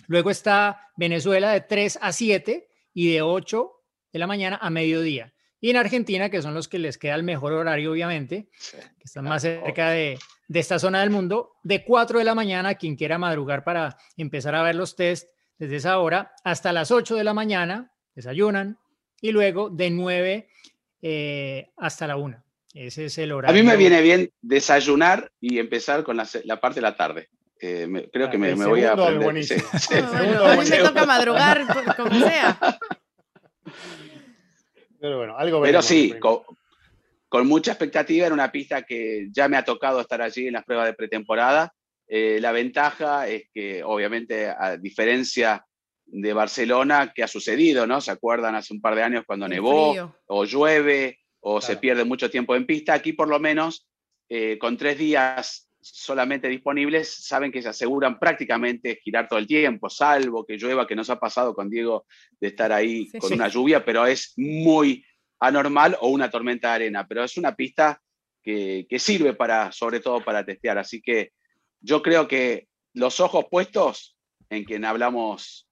Luego está Venezuela de 3 a 7 y de 8 de la mañana a mediodía. Y en Argentina, que son los que les queda el mejor horario, obviamente, que están más cerca de, de, esta zona del mundo, de 4 de la mañana, quien quiera madrugar para empezar a ver los test desde esa hora, hasta las 8 de la mañana, desayunan, y luego de 9 eh, hasta la una. Ese es el horario. A mí me viene bien desayunar y empezar con la, parte de la tarde. Eh, creo que me, voy a aprender. a mí me toca madrugar, como sea. [laughs] Pero bueno, algo Pero sí, con, mucha expectativa en una pista que ya me ha tocado estar allí en las pruebas de pretemporada. Eh, la ventaja es que, obviamente, a diferencia de Barcelona que ha sucedido, ¿no? ¿Se acuerdan hace un par de años cuando nevó o llueve o se pierde mucho tiempo en pista? Aquí por lo menos eh, con tres días solamente disponibles saben que se aseguran prácticamente girar todo el tiempo, salvo que llueva, que nos ha pasado con Diego de estar ahí con una lluvia, pero es muy anormal o una tormenta de arena, pero es una pista que, que sirve para, sobre todo para testear. Así que yo creo que los ojos puestos en quien hablamos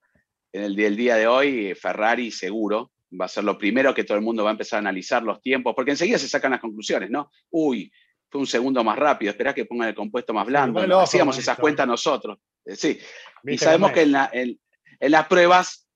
en el, día de hoy, Ferrari seguro va a ser lo primero que todo el mundo va a empezar a analizar los tiempos, porque enseguida se sacan las conclusiones, ¿no? Uy, fue un segundo más rápido, esperá que pongan el compuesto más blando. Hacíamos esas cuentas nosotros. Eh, sí, y sabemos que en, las pruebas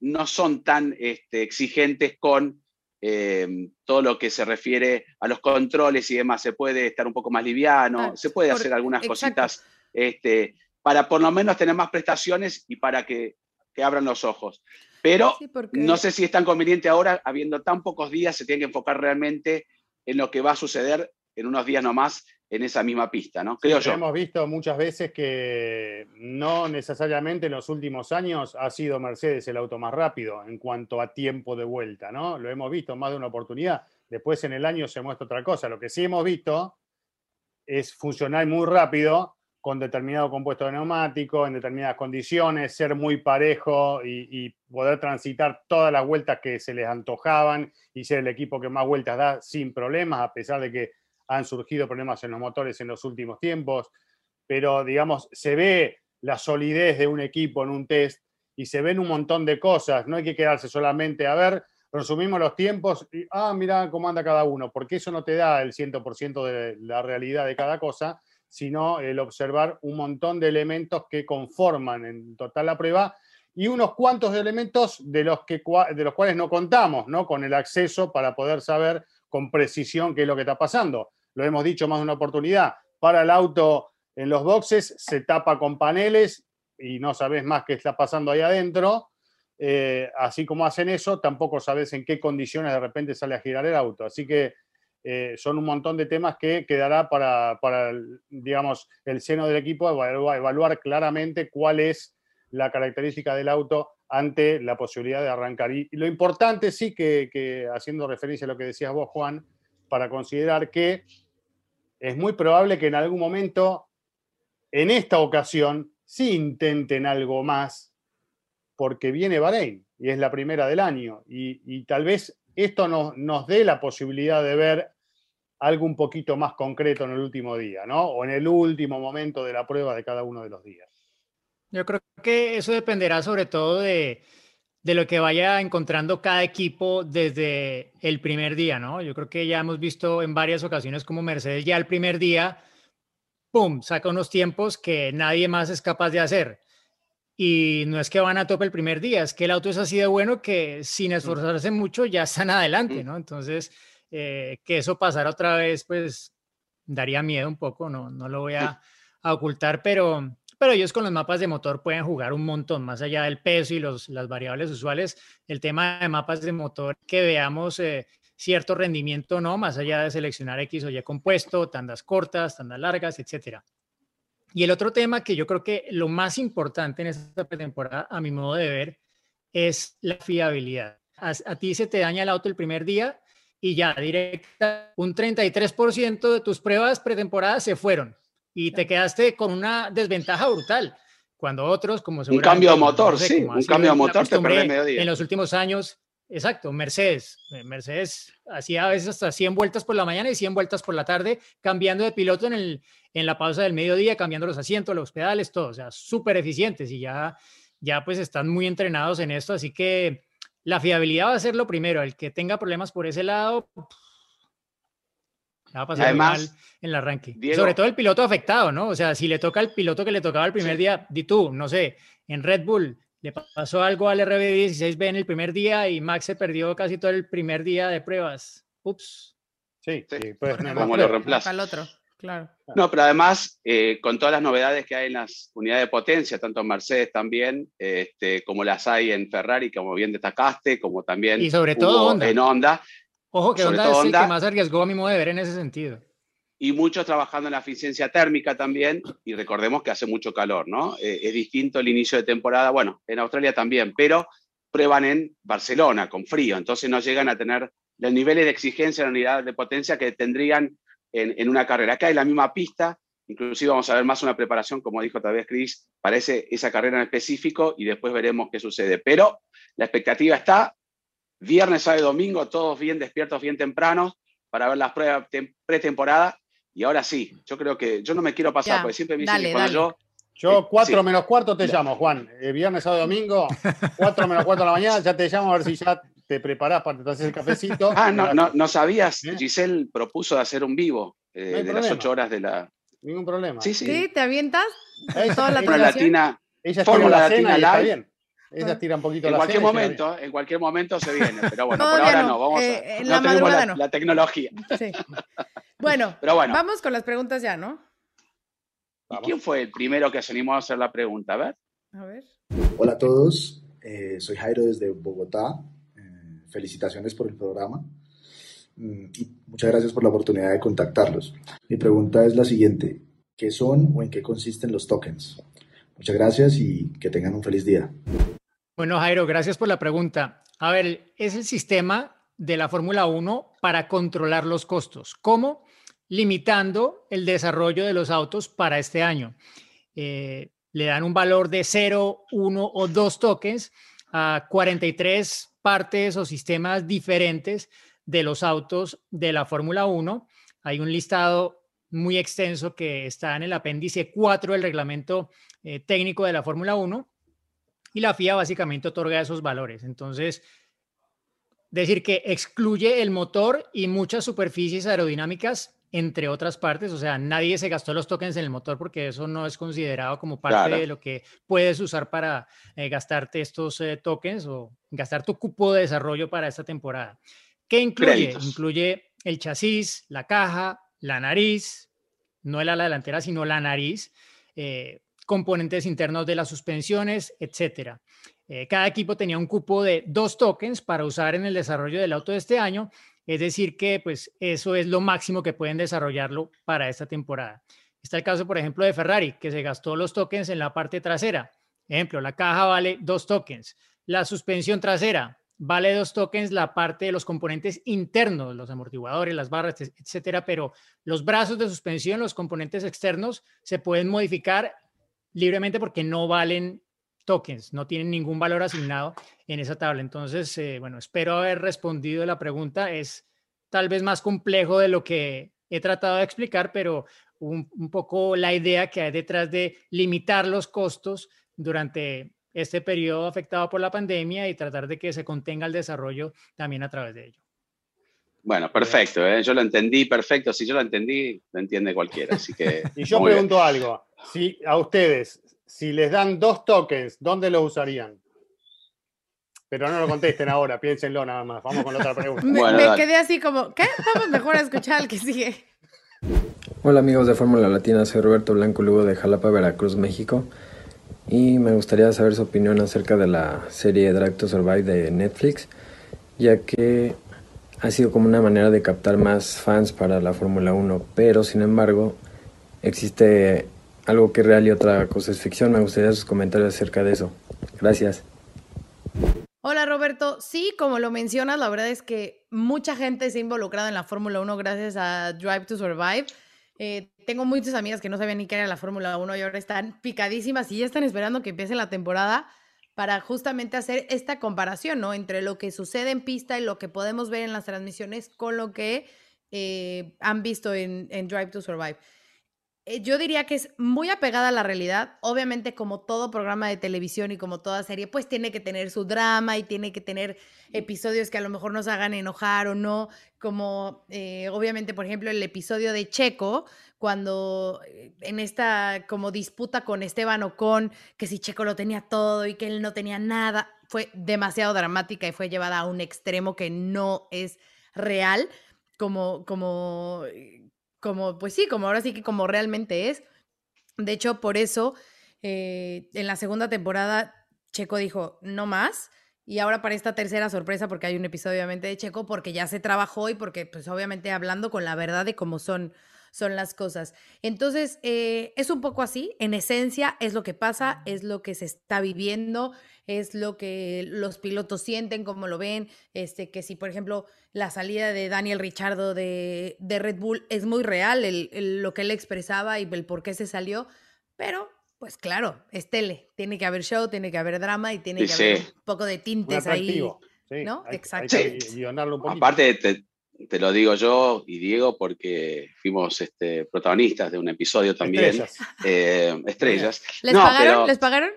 no son tan este, exigentes con eh, todo lo que se refiere a los controles y demás. Se puede estar un poco más liviano, se puede hacer algunas cositas este, para por lo menos tener más prestaciones y para que que abran los ojos. Pero no sé si es tan conveniente ahora, habiendo tan pocos días, se tiene que enfocar realmente en lo que va a suceder en unos días nomás en esa misma pista, ¿no? Creo yo. Hemos visto muchas veces que no necesariamente en los últimos años ha sido Mercedes el auto más rápido en cuanto a tiempo de vuelta, ¿no? Lo hemos visto más de una oportunidad. Después en el año se muestra otra cosa. Lo que sí hemos visto es funcionar muy rápido con determinado compuesto de neumático, en determinadas condiciones, ser muy parejo y, poder transitar todas las vueltas que se les antojaban y ser el equipo que más vueltas da sin problemas, a pesar de que han surgido problemas en los motores en los últimos tiempos. Pero, digamos, se ve la solidez de un equipo en un test y se ven un montón de cosas. No hay que quedarse solamente a ver, resumimos los tiempos y, ah, mira cómo anda cada uno, porque eso no te da el 100% de la realidad de cada cosa sino el observar un montón de elementos que conforman en total la prueba y unos cuantos elementos de los, que, de los cuales no contamos, ¿no? con el acceso para poder saber con precisión qué es lo que está pasando. Lo hemos dicho más de una oportunidad, para el auto en los boxes se tapa con paneles y no sabes más qué está pasando ahí adentro. Eh, así como hacen eso, tampoco sabes en qué condiciones de repente sale a girar el auto. Así que eh, son un montón de temas que quedará para, digamos, el seno del equipo evaluar, claramente cuál es la característica del auto ante la posibilidad de arrancar. Y, lo importante sí que, haciendo referencia a lo que decías vos, Juan, para considerar que es muy probable que en algún momento, en esta ocasión, sí intenten algo más, porque viene Bahrein y es la primera del año. Y, tal vez esto nos, nos dé la posibilidad de ver algo un poquito más concreto en el último día, ¿no? O en el último momento de la prueba de cada uno de los días. Yo creo que eso dependerá sobre todo de, de lo que vaya encontrando cada equipo desde el primer día, ¿no? Yo creo que ya hemos visto en varias ocasiones como Mercedes ya el primer día, ¡pum!, saca unos tiempos que nadie más es capaz de hacer. Y no es que van a tope el primer día, es que el auto es así de bueno que sin mm. esforzarse mucho ya están adelante, mm. ¿no? Entonces, eh, que eso pasara otra vez, pues daría miedo un poco, no, no lo voy a, ocultar, pero, pero ellos con los mapas de motor pueden jugar un montón, más allá del peso y los, las variables usuales, el tema de mapas de motor, que veamos eh, cierto rendimiento, ¿no? Más allá de seleccionar X o Y compuesto, tandas cortas, tandas largas, etcétera. Y el otro tema que yo creo que lo más importante en esta pretemporada, a mi modo de ver, es la fiabilidad. a ti se te daña el auto el primer día, y ya directa, un 33% de tus pruebas pretemporadas se fueron y te quedaste con una desventaja brutal. Cuando otros, como Un cambio de motor, sí, un cambio de motor te medio día. En los últimos años, exacto, Mercedes. Eh, Mercedes hacía a veces hasta 100 vueltas por la mañana y 100 vueltas por la tarde, cambiando de piloto en, el, en la pausa del mediodía, cambiando los asientos, los pedales, todo. O sea, súper eficientes y ya, ya pues están muy entrenados en esto. Así que la fiabilidad va a ser lo primero. El que tenga problemas por ese lado, va a pasar mal en el arranque. Sobre todo el piloto afectado, ¿no? O sea, si le toca al piloto que le tocaba el primer día, di tú, no sé, en Red Bull le pasó algo al RB16B en el primer día y Max se perdió casi todo el primer día de pruebas. Ups. Sí, sí pues, [laughs] ¿cómo lo reemplaza? Al otro. No, pero además, eh, con todas las novedades que hay en las unidades de potencia, tanto en Mercedes también, este, como las hay en Ferrari, como bien destacaste, como también y sobre todo en Honda. Ojo, que Honda es el que más arriesgó a mi modo de ver en ese sentido. Y muchos trabajando en la eficiencia térmica también, y recordemos que hace mucho calor, ¿no? Eh, es distinto el inicio de temporada, bueno, en Australia también, pero prueban en Barcelona con frío, entonces no llegan a tener los niveles de exigencia en la unidad de potencia que tendrían en, una carrera. Acá hay la misma pista, inclusive vamos a ver más una preparación, como dijo tal vez Chris, para esa carrera en específico y después veremos qué sucede. Pero la expectativa está, viernes, sábado y domingo, todos bien despiertos, bien tempranos, para ver las pruebas pretemporada. Y ahora sí, yo creo que yo no me quiero pasar, porque siempre me dicen que cuando yo yo cuatro menos cuarto te llamo, Juan. Eh, viernes, sábado, domingo, cuatro menos cuarto de la mañana, ya te llamo a ver si ya te preparás para hacer el [laughs] cafecito. Ah, no, no, no sabías. ¿Eh? Giselle propuso hacer un vivo eh, de las ocho horas de la. Ningún problema. Sí, sí. ¿Te avientas? Toda la latina. Ella Fórmula Latina live. Bien. Ella tira un poquito en la cualquier momento, en cualquier momento se viene, pero bueno, por ahora no, vamos a, eh, en la tenemos la, la, tecnología. Sí. Bueno, [laughs] pero bueno, vamos con las preguntas ya, ¿no? ¿Y quién fue el primero que se animó a hacer la pregunta? A ver. A ver. Hola a todos, soy Jairo desde Bogotá felicitaciones por el programa mm, y muchas gracias por la oportunidad de contactarlos. Mi pregunta es la siguiente, ¿qué son o en qué consisten los tokens? Muchas gracias y que tengan un feliz día. Bueno, Jairo, gracias por la pregunta. A ver, es el sistema de la Fórmula 1 para controlar los costos. ¿Cómo? Limitando el desarrollo de los autos para este año. Eh, le dan un valor de 0, 1 o 2 tokens a 43 partes o sistemas diferentes de los autos de la Fórmula 1. Hay un listado muy extenso que está en el apéndice 4 del reglamento eh, técnico de la Fórmula 1 y la FIA básicamente otorga esos valores. Entonces, decir que excluye el motor y muchas superficies aerodinámicas entre otras partes, o sea, nadie se gastó los tokens en el motor porque eso no es considerado como parte de lo que puedes usar para eh, gastarte estos eh, tokens o gastar tu cupo de desarrollo para esta temporada. ¿Qué incluye? Incluye el chasis, la caja, la nariz, no el ala delantera, sino la nariz, eh, componentes internos de las suspensiones, etcétera. Eh, cada equipo tenía un cupo de dos tokens para usar en el desarrollo del auto de este año, es decir, que pues eso es lo máximo que pueden desarrollarlo para esta temporada. Está el caso, por ejemplo, de Ferrari, que se gastó los tokens en la parte trasera. Ejemplo, la caja vale dos tokens. La suspensión trasera vale dos tokens la parte de los componentes internos, los amortiguadores, las barras, etcétera, pero los brazos de suspensión, los componentes externos, se pueden modificar libremente porque no valen tokens, no tienen ningún valor asignado en esa tabla. Entonces, eh, bueno, espero haber respondido la pregunta. Es tal vez más complejo de lo que he tratado de explicar, pero un, un poco la idea que hay detrás de limitar los costos durante este periodo afectado por la pandemia y tratar de que se contenga el desarrollo también a través de ello. Bueno, perfecto, ¿eh? yo lo entendí perfecto. Si yo lo entendí, lo entiende cualquiera. Así que, [laughs] y yo pregunto algo: si a ustedes, si les dan dos tokens, ¿dónde los usarían? Pero no lo contesten [laughs] ahora, piénsenlo nada más. Vamos con la otra pregunta. me, quedé así como, ¿qué? Vamos mejor a escuchar al que sigue. Hola amigos de Fórmula Latina, soy Roberto Blanco Lugo de Jalapa, Veracruz, México y me gustaría saber su opinión acerca de la serie Drive to Survive de Netflix, ya que ha sido como una manera de captar más fans para la Fórmula 1, pero sin embargo existe algo que es real y otra cosa es ficción. Me gustaría sus comentarios acerca de eso. Gracias. Hola Roberto, sí, como lo mencionas, la verdad es que mucha gente se ha involucrado en la Fórmula 1 gracias a Drive to Survive. Eh, tengo muchas amigas que no sabían ni qué era la Fórmula 1 y ahora están picadísimas y ya están esperando que empiece la temporada para justamente hacer esta comparación, ¿no? Entre lo que sucede en pista y lo que podemos ver en las transmisiones con lo que eh, han visto en Drive to Survive. Eh, yo diría que es muy apegada a la realidad. Obviamente, como todo programa de televisión y como toda serie, pues tiene que tener su drama y tiene que tener episodios que a lo mejor nos hagan enojar o no. Como, eh, obviamente, por ejemplo, el episodio de Checo, cuando eh, en esta como disputa con Esteban Ocon, que si Checo lo tenía todo y que él no tenía nada, fue demasiado dramática y fue llevada a un extremo que no es real. Como, como como, pues sí, como ahora sí que como realmente es. De hecho, por eso eh, en la segunda temporada Checo dijo, no más. Y ahora para esta tercera sorpresa, porque hay un episodio obviamente de Checo, porque ya se trabajó y porque pues obviamente hablando con la verdad de cómo son, son las cosas. Entonces, eh, es un poco así, en esencia es lo que pasa, es lo que se está viviendo, es lo que los pilotos sienten, cómo lo ven, este, que si por ejemplo la salida de Daniel Richardo de, de Red Bull es muy real, el, lo que él expresaba y el por qué se salió, pero pues claro, es tele, tiene que haber show, tiene que haber drama y tiene que haber un poco de tintes ahí. ¿No? Exacto. Aparte, te, te, lo digo yo y Diego porque fuimos este, protagonistas de un episodio también. Estrellas. Eh, estrellas. [laughs] ¿Les, pagaron? ¿Les pagaron?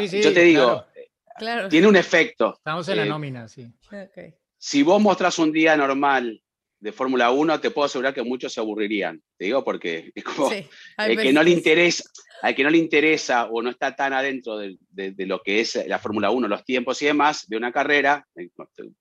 Yo te digo, tiene un efecto. Estamos en la eh, nómina, sí. Si vos mostrás un día normal de Fórmula 1, te puedo asegurar que muchos se aburrirían. Te digo porque [laughs] es como el que no le interesa, al que no le interesa o no está tan adentro de, lo que es la Fórmula 1, los tiempos y demás de una carrera, eh,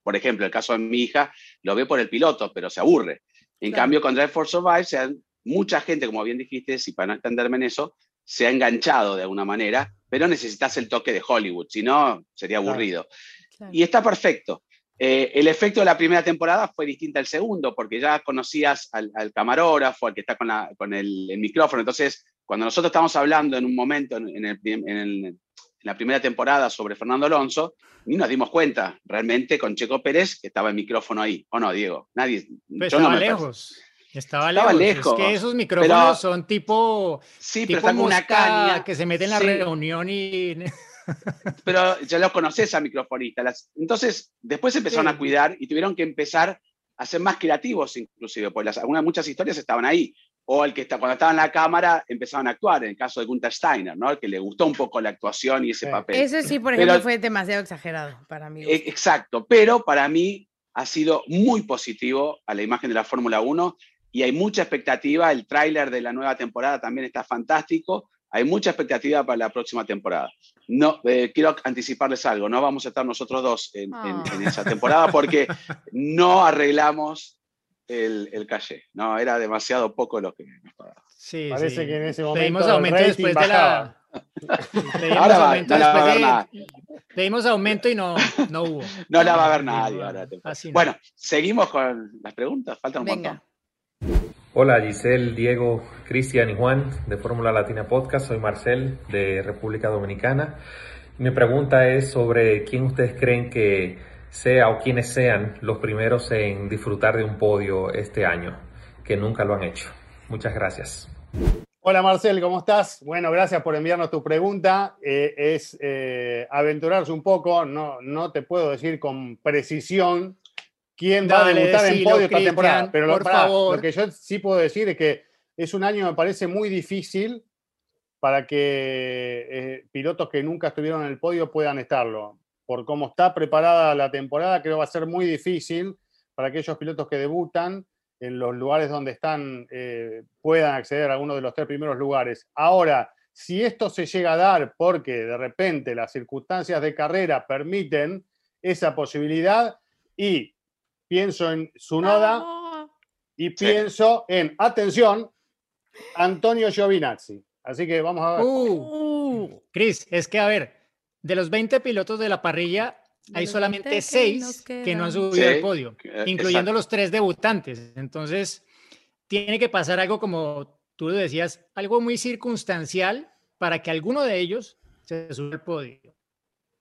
por ejemplo, el caso de mi hija, lo ve por el piloto, pero se aburre. En cambio, con Drive for Survive, mucha gente, como bien dijiste, y para no extenderme en eso, se ha enganchado de alguna manera, pero necesitas el toque de Hollywood, si no, sería aburrido. Y está perfecto. Eh, el efecto de la primera temporada fue distinto al segundo, porque ya conocías al, camarógrafo, al que está con, el, micrófono. Entonces, cuando nosotros estamos hablando en un momento en, la primera temporada sobre Fernando Alonso, ni nos dimos cuenta realmente con Checo Pérez que estaba el micrófono ahí. ¿O no, Diego? Nadie. yo no me lejos. Estaba, lejos. Es que esos micrófonos son tipo. Sí, pero están una caña. Que se mete en la reunión y. [laughs] pero ya los conoces a microfonistas. Entonces, después empezaron a cuidar y tuvieron que empezar a ser más creativos, inclusive, porque las, algunas, muchas historias estaban ahí. O el que está, cuando estaba en la cámara empezaron a actuar, en el caso de Gunther Steiner, ¿no? El que le gustó un poco la actuación y ese papel. Eso sí, por ejemplo, fue demasiado exagerado para mí. E, exacto, pero para mí ha sido muy positivo a la imagen de la Fórmula 1 y hay mucha expectativa. El tráiler de la nueva temporada también está fantástico. Hay mucha expectativa para la próxima temporada. No, eh, quiero anticiparles algo, no vamos a estar nosotros dos en, ah. esa temporada porque no arreglamos el, el calle. No, era demasiado poco lo que nos Sí, Parece sí. que en ese momento Pedimos aumento después de la. Pedimos Ahora va, aumento no la va a ver de- Pedimos aumento y no, no hubo. No la va a ver nadie ahora. Así no. Bueno, seguimos con las preguntas. Faltan un Venga. montón. Hola Giselle, Diego, Cristian y Juan de Fórmula Latina Podcast. Soy Marcel de República Dominicana. Mi pregunta es sobre quién ustedes creen que sea o quiénes sean los primeros en disfrutar de un podio este año, que nunca lo han hecho. Muchas gracias. Hola Marcel, ¿cómo estás? Bueno, gracias por enviarnos tu pregunta. Eh, es eh, aventurarse un poco, no, no te puedo decir con precisión quién va a debutar en podio esta temporada. Pero lo, por pará, favor. lo que yo sí puedo decir es que es un año, me parece, muy difícil para que eh, pilotos que nunca estuvieron en el podio puedan estarlo. Por cómo está preparada la temporada, creo que va a ser muy difícil para aquellos pilotos que debutan en los lugares donde están eh, puedan acceder a uno de los tres primeros lugares. Ahora, si esto se llega a dar porque de repente las circunstancias de carrera permiten esa posibilidad y pienso en Sunoda y pienso en, atención, Antonio Giovinazzi. Así que vamos a ver. Uh, Cris, es que a ver, de los 20 pilotos de la parrilla, De hay solamente 20 que 6 nos que no han subido Sí, al podio, eh, incluyendo exacto. los tres debutantes. Entonces, tiene que pasar algo como tú lo decías, algo muy circunstancial para que alguno de ellos se suba al podio.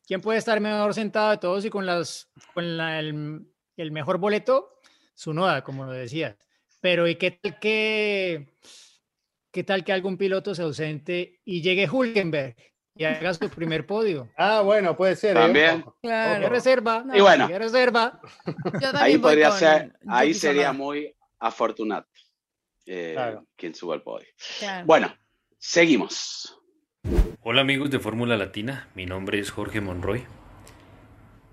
¿Quién puede estar mejor sentado de todos y con, las, con la- el, el mejor boleto? Su noda, como lo decías. Pero ¿y qué tal que, qué tal que algún piloto se ausente y llegue Hulkenberg y haga su primer podio? Ah, bueno, puede ser. ¿eh? También. Ojo. Claro. ¿Qué reserva? No. Y bueno. ¿Qué reserva? Yo Ahí podría con ser, ahí sería muy afortunado eh, Claro. quien suba al podio. Claro. Bueno, seguimos. Hola amigos de Fórmula Latina, mi nombre es Jorge Monroy.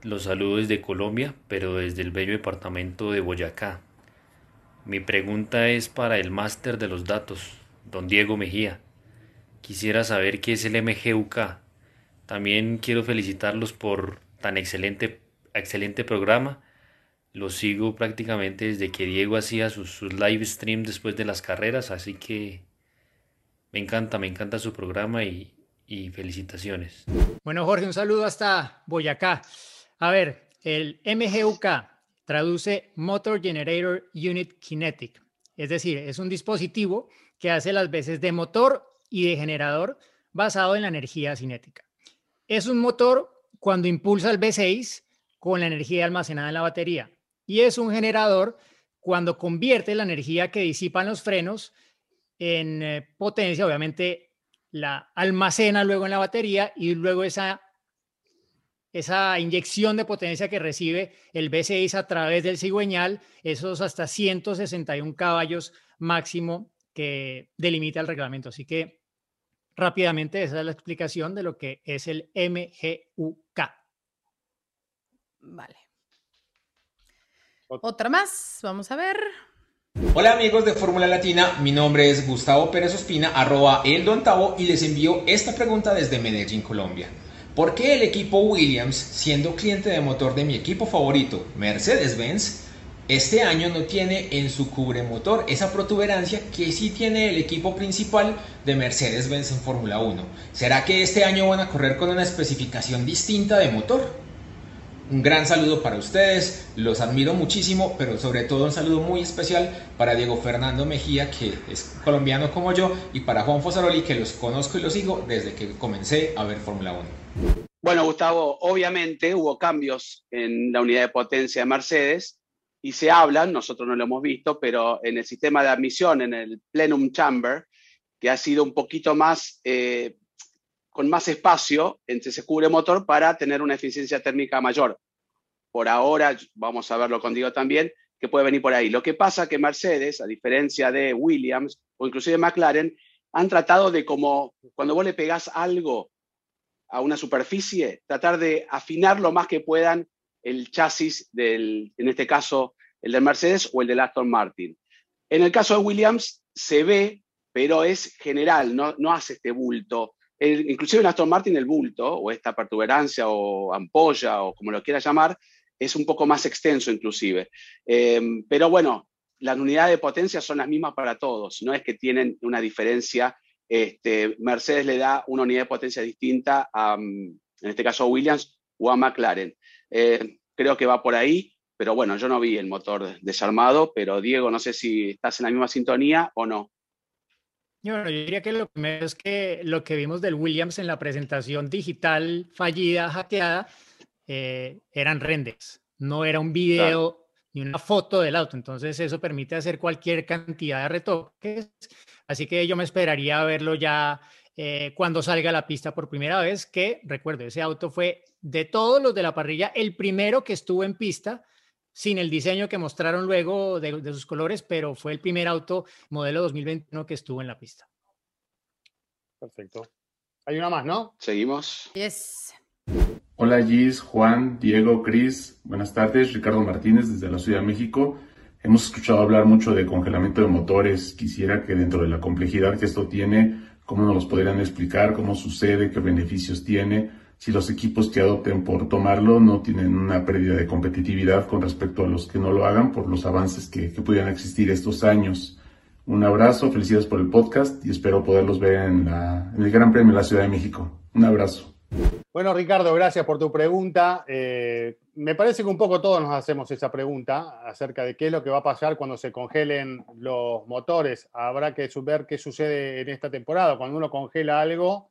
Los saludo desde Colombia, pero desde el bello departamento de Boyacá. Mi pregunta es para el máster de los datos, don Diego Mejía. Quisiera saber qué es el MGUK. También quiero felicitarlos por tan excelente, excelente programa. Los sigo prácticamente desde que Diego hacía sus, sus live stream después de las carreras, así que me encanta, me encanta su programa y, y felicitaciones. Bueno, Jorge, un saludo hasta Boyacá. A ver, el MGUK traduce Motor Generator Unit Kinetic, es decir, es un dispositivo que hace las veces de motor y de generador basado en la energía cinética. Es un motor cuando impulsa el V6 con la energía almacenada en la batería y es un generador cuando convierte la energía que disipan los frenos en eh, potencia, obviamente la almacena luego en la batería y luego esa, esa inyección de potencia que recibe el V6 a través del cigüeñal, esos hasta 161 caballos máximo que delimita el reglamento. Así que rápidamente esa es la explicación de lo que es el MGUK. Vale. Otra más, vamos a ver. Hola amigos de Fórmula Latina, mi nombre es Gustavo Pérez Ospina, arroba el Don Tavo, y les envío esta pregunta desde Medellín, Colombia. ¿Por qué el equipo Williams, siendo cliente de motor de mi equipo favorito, Mercedes-Benz, este año no tiene en su cubremotor esa protuberancia que sí tiene el equipo principal de Mercedes-Benz en Fórmula 1? ¿Será que este año van a correr con una especificación distinta de motor? Un gran saludo para ustedes, los admiro muchísimo, pero sobre todo un saludo muy especial para Diego Fernando Mejía, que es colombiano como yo, y para Juan Fosaroli, que los conozco y los sigo desde que comencé a ver Fórmula 1. Bueno, Gustavo, obviamente hubo cambios en la unidad de potencia de Mercedes y se hablan, nosotros no lo hemos visto, pero en el sistema de admisión, en el plenum chamber, que ha sido un poquito más, eh, con más espacio entre ese cubre motor para tener una eficiencia térmica mayor. Por ahora, vamos a verlo con Diego también, que puede venir por ahí. Lo que pasa que Mercedes, a diferencia de Williams o inclusive McLaren, han tratado de como cuando vos le pegás algo a una superficie, tratar de afinar lo más que puedan el chasis del, en este caso, el del Mercedes o el del Aston Martin. En el caso de Williams se ve, pero es general, no, no hace este bulto. El, inclusive en Aston Martin el bulto, o esta protuberancia o ampolla, o como lo quiera llamar, es un poco más extenso inclusive. Eh, pero bueno, las unidades de potencia son las mismas para todos, no es que tienen una diferencia. Este, Mercedes le da una unidad de potencia distinta a, mm, en este caso, a Williams o a McLaren. Eh, creo que va por ahí, pero bueno, yo no vi el motor desarmado, pero Diego, no sé si estás en la misma sintonía o no. Yo, diría que lo primero es que lo que vimos del Williams en la presentación digital fallida, hackeada, eh, eran renders, no era un video ni una foto del auto. Entonces eso permite hacer cualquier cantidad de retoques. Así que yo me esperaría verlo ya eh, cuando salga a la pista por primera vez, que recuerdo, ese auto fue de todos los de la parrilla el primero que estuvo en pista sin el diseño que mostraron luego de, sus colores, pero fue el primer auto modelo 2021 que estuvo en la pista. Perfecto. Hay una más, ¿no? Seguimos. Yes. Hola Gis, Juan, Diego, Cris, buenas tardes, Ricardo Martínez desde la Ciudad de México. Hemos escuchado hablar mucho de congelamiento de motores. Quisiera que dentro de la complejidad que esto tiene, cómo nos los podrían explicar, cómo sucede, qué beneficios tiene, si los equipos que adopten por tomarlo no tienen una pérdida de competitividad con respecto a los que no lo hagan por los avances que, pudieran existir estos años. Un abrazo, felicidades por el podcast y espero poderlos ver en, en el Gran Premio de la Ciudad de México. Un abrazo. Bueno, Ricardo, gracias por tu pregunta. Eh, me parece que un poco todos nos hacemos esa pregunta acerca de qué es lo que va a pasar cuando se congelen los motores. Habrá que ver qué sucede en esta temporada. Cuando uno congela algo,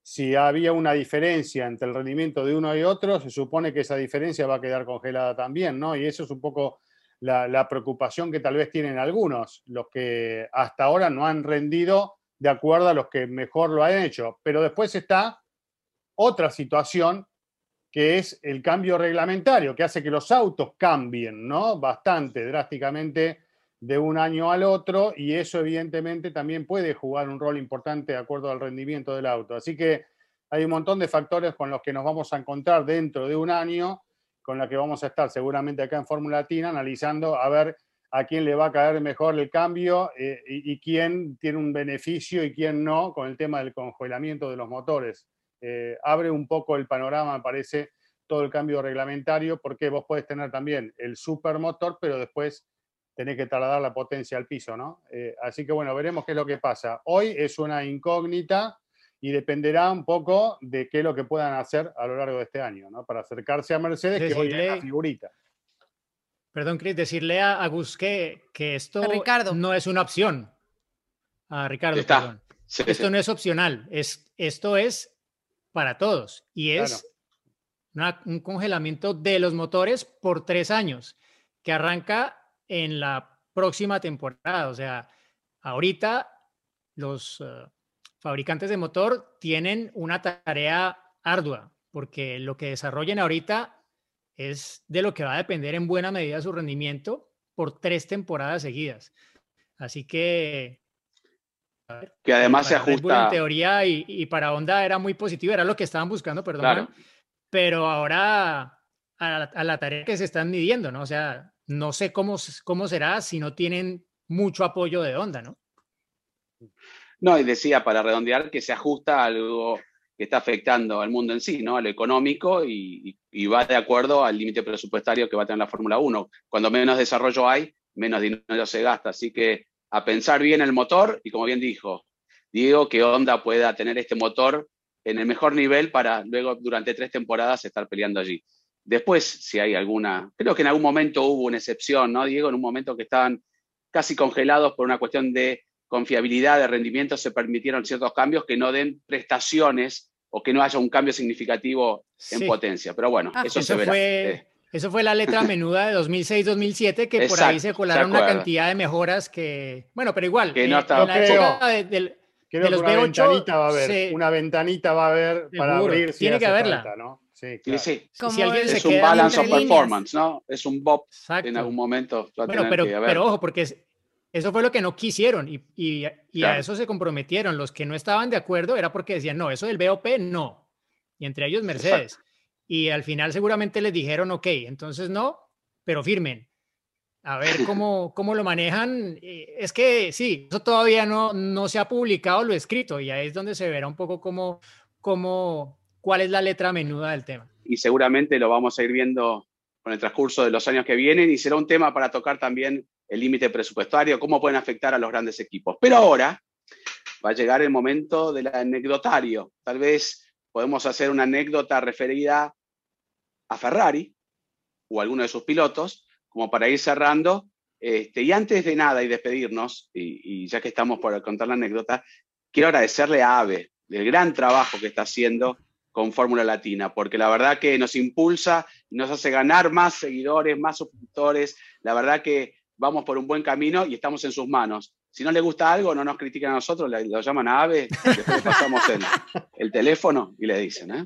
si había una diferencia entre el rendimiento de uno y otro, se supone que esa diferencia va a quedar congelada también, ¿no? Y eso es un poco la, la preocupación que tal vez tienen algunos, los que hasta ahora no han rendido de acuerdo a los que mejor lo han hecho. Pero después está otra situación que es el cambio reglamentario, que hace que los autos cambien, ¿no? Bastante drásticamente de un año al otro y eso evidentemente también puede jugar un rol importante de acuerdo al rendimiento del auto. Así que hay un montón de factores con los que nos vamos a encontrar dentro de un año, con la que vamos a estar seguramente acá en Fórmula Latina analizando a ver a quién le va a caer mejor el cambio eh, y quién tiene un beneficio y quién no con el tema del congelamiento de los motores. Eh, abre un poco el panorama, me parece, todo el cambio reglamentario, porque vos podés tener también el supermotor, pero después tenés que trasladar la potencia al piso, ¿no? Eh, así que bueno, veremos qué es lo que pasa. Hoy es una incógnita y dependerá un poco de qué es lo que puedan hacer a lo largo de este año, ¿no? Para acercarse a Mercedes, que hoy es la figurita. Perdón, Chris, decirle a, Gus que, esto no es una opción. A Ricardo, perdón. esto no es opcional, es, esto es para todos y es un congelamiento de los motores por tres años que arranca en la próxima temporada. O sea, ahorita los eh, fabricantes de motor tienen una tarea ardua porque lo que desarrollen ahorita es de lo que va a depender en buena medida su rendimiento por tres temporadas seguidas. Así que que además se ajusta. en teoría y, para Honda era muy positivo, era lo que estaban buscando, perdón. Pero ahora a la, tarea que se están midiendo, ¿no? O sea, no sé cómo, cómo será si no tienen mucho apoyo de Honda, ¿no? No, y decía para redondear que se ajusta a algo que está afectando al mundo en sí, ¿no? A lo económico y, y va de acuerdo al límite presupuestario que va a tener la Fórmula 1. Cuando menos desarrollo hay, menos dinero se gasta. Así que a pensar bien el motor y como bien dijo Diego, que Honda pueda tener este motor en el mejor nivel para luego durante tres temporadas estar peleando allí. Después, si hay alguna, creo que en algún momento hubo una excepción, ¿no, Diego? En un momento que estaban casi congelados por una cuestión de confiabilidad, de rendimiento, se permitieron ciertos cambios que no den prestaciones o que no haya un cambio significativo en potencia. Pero bueno, ah, eso, se verá. Fue, eso fue la letra [laughs] menuda de 2006-2007, que por ahí se colaron una cantidad de mejoras que, bueno, pero igual, que no eh, en la época de, los una ventanita va a haber, una ventanita va a haber para abrir. Tiene que haberla. ¿no? Sí, claro. sí, Si alguien es un balance of performance, ¿no? Es un BOP en algún momento. bueno, pero, pero ojo, porque eso fue lo que no quisieron y, y, y a eso se comprometieron. Los que no estaban de acuerdo era porque decían, no, eso del BOP no. Y entre ellos Mercedes y al final seguramente les dijeron, ok, entonces no, pero firmen. A ver [laughs] cómo, cómo lo manejan. Eh, es que sí, eso todavía no, no se ha publicado lo escrito y ahí es donde se verá un poco cómo, cómo, cuál es la letra menuda del tema. Y seguramente lo vamos a ir viendo con el transcurso de los años que vienen y será un tema para tocar también el límite presupuestario, cómo pueden afectar a los grandes equipos. Pero ahora va a llegar el momento del anecdotario. Tal vez podemos hacer una anécdota referida a Ferrari o a alguno de sus pilotos, como para ir cerrando. Este, y antes de nada y despedirnos, y, ya que estamos por contar la anécdota, quiero agradecerle a Ave el gran trabajo que está haciendo con Fórmula Latina, porque la verdad que nos impulsa nos hace ganar más seguidores, más suscriptores. La verdad que vamos por un buen camino y estamos en sus manos. Si no le gusta algo, no nos critican a nosotros, lo llaman a Ave, después le pasamos el, teléfono y le dicen. ¿eh?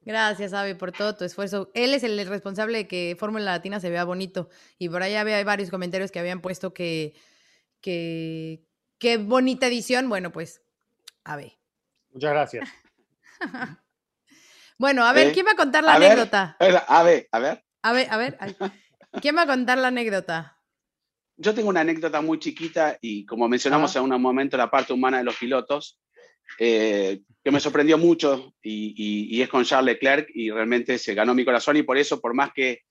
Gracias, Ave, por todo tu esfuerzo. Él es el responsable de que Fórmula Latina se vea bonito. Y por ahí había varios comentarios que habían puesto que, que qué bonita edición. Bueno, pues, Ave. Muchas gracias. [laughs] bueno, a ver, ¿quién va a contar la anécdota? a ver, a ver. A ver, a ver. ¿Quién va a contar la anécdota? Yo tengo una anécdota muy chiquita y como mencionamos en un momento la parte humana de los pilotos, eh, que me sorprendió mucho y, es con Charles Leclerc y realmente se ganó mi corazón y por eso, por más que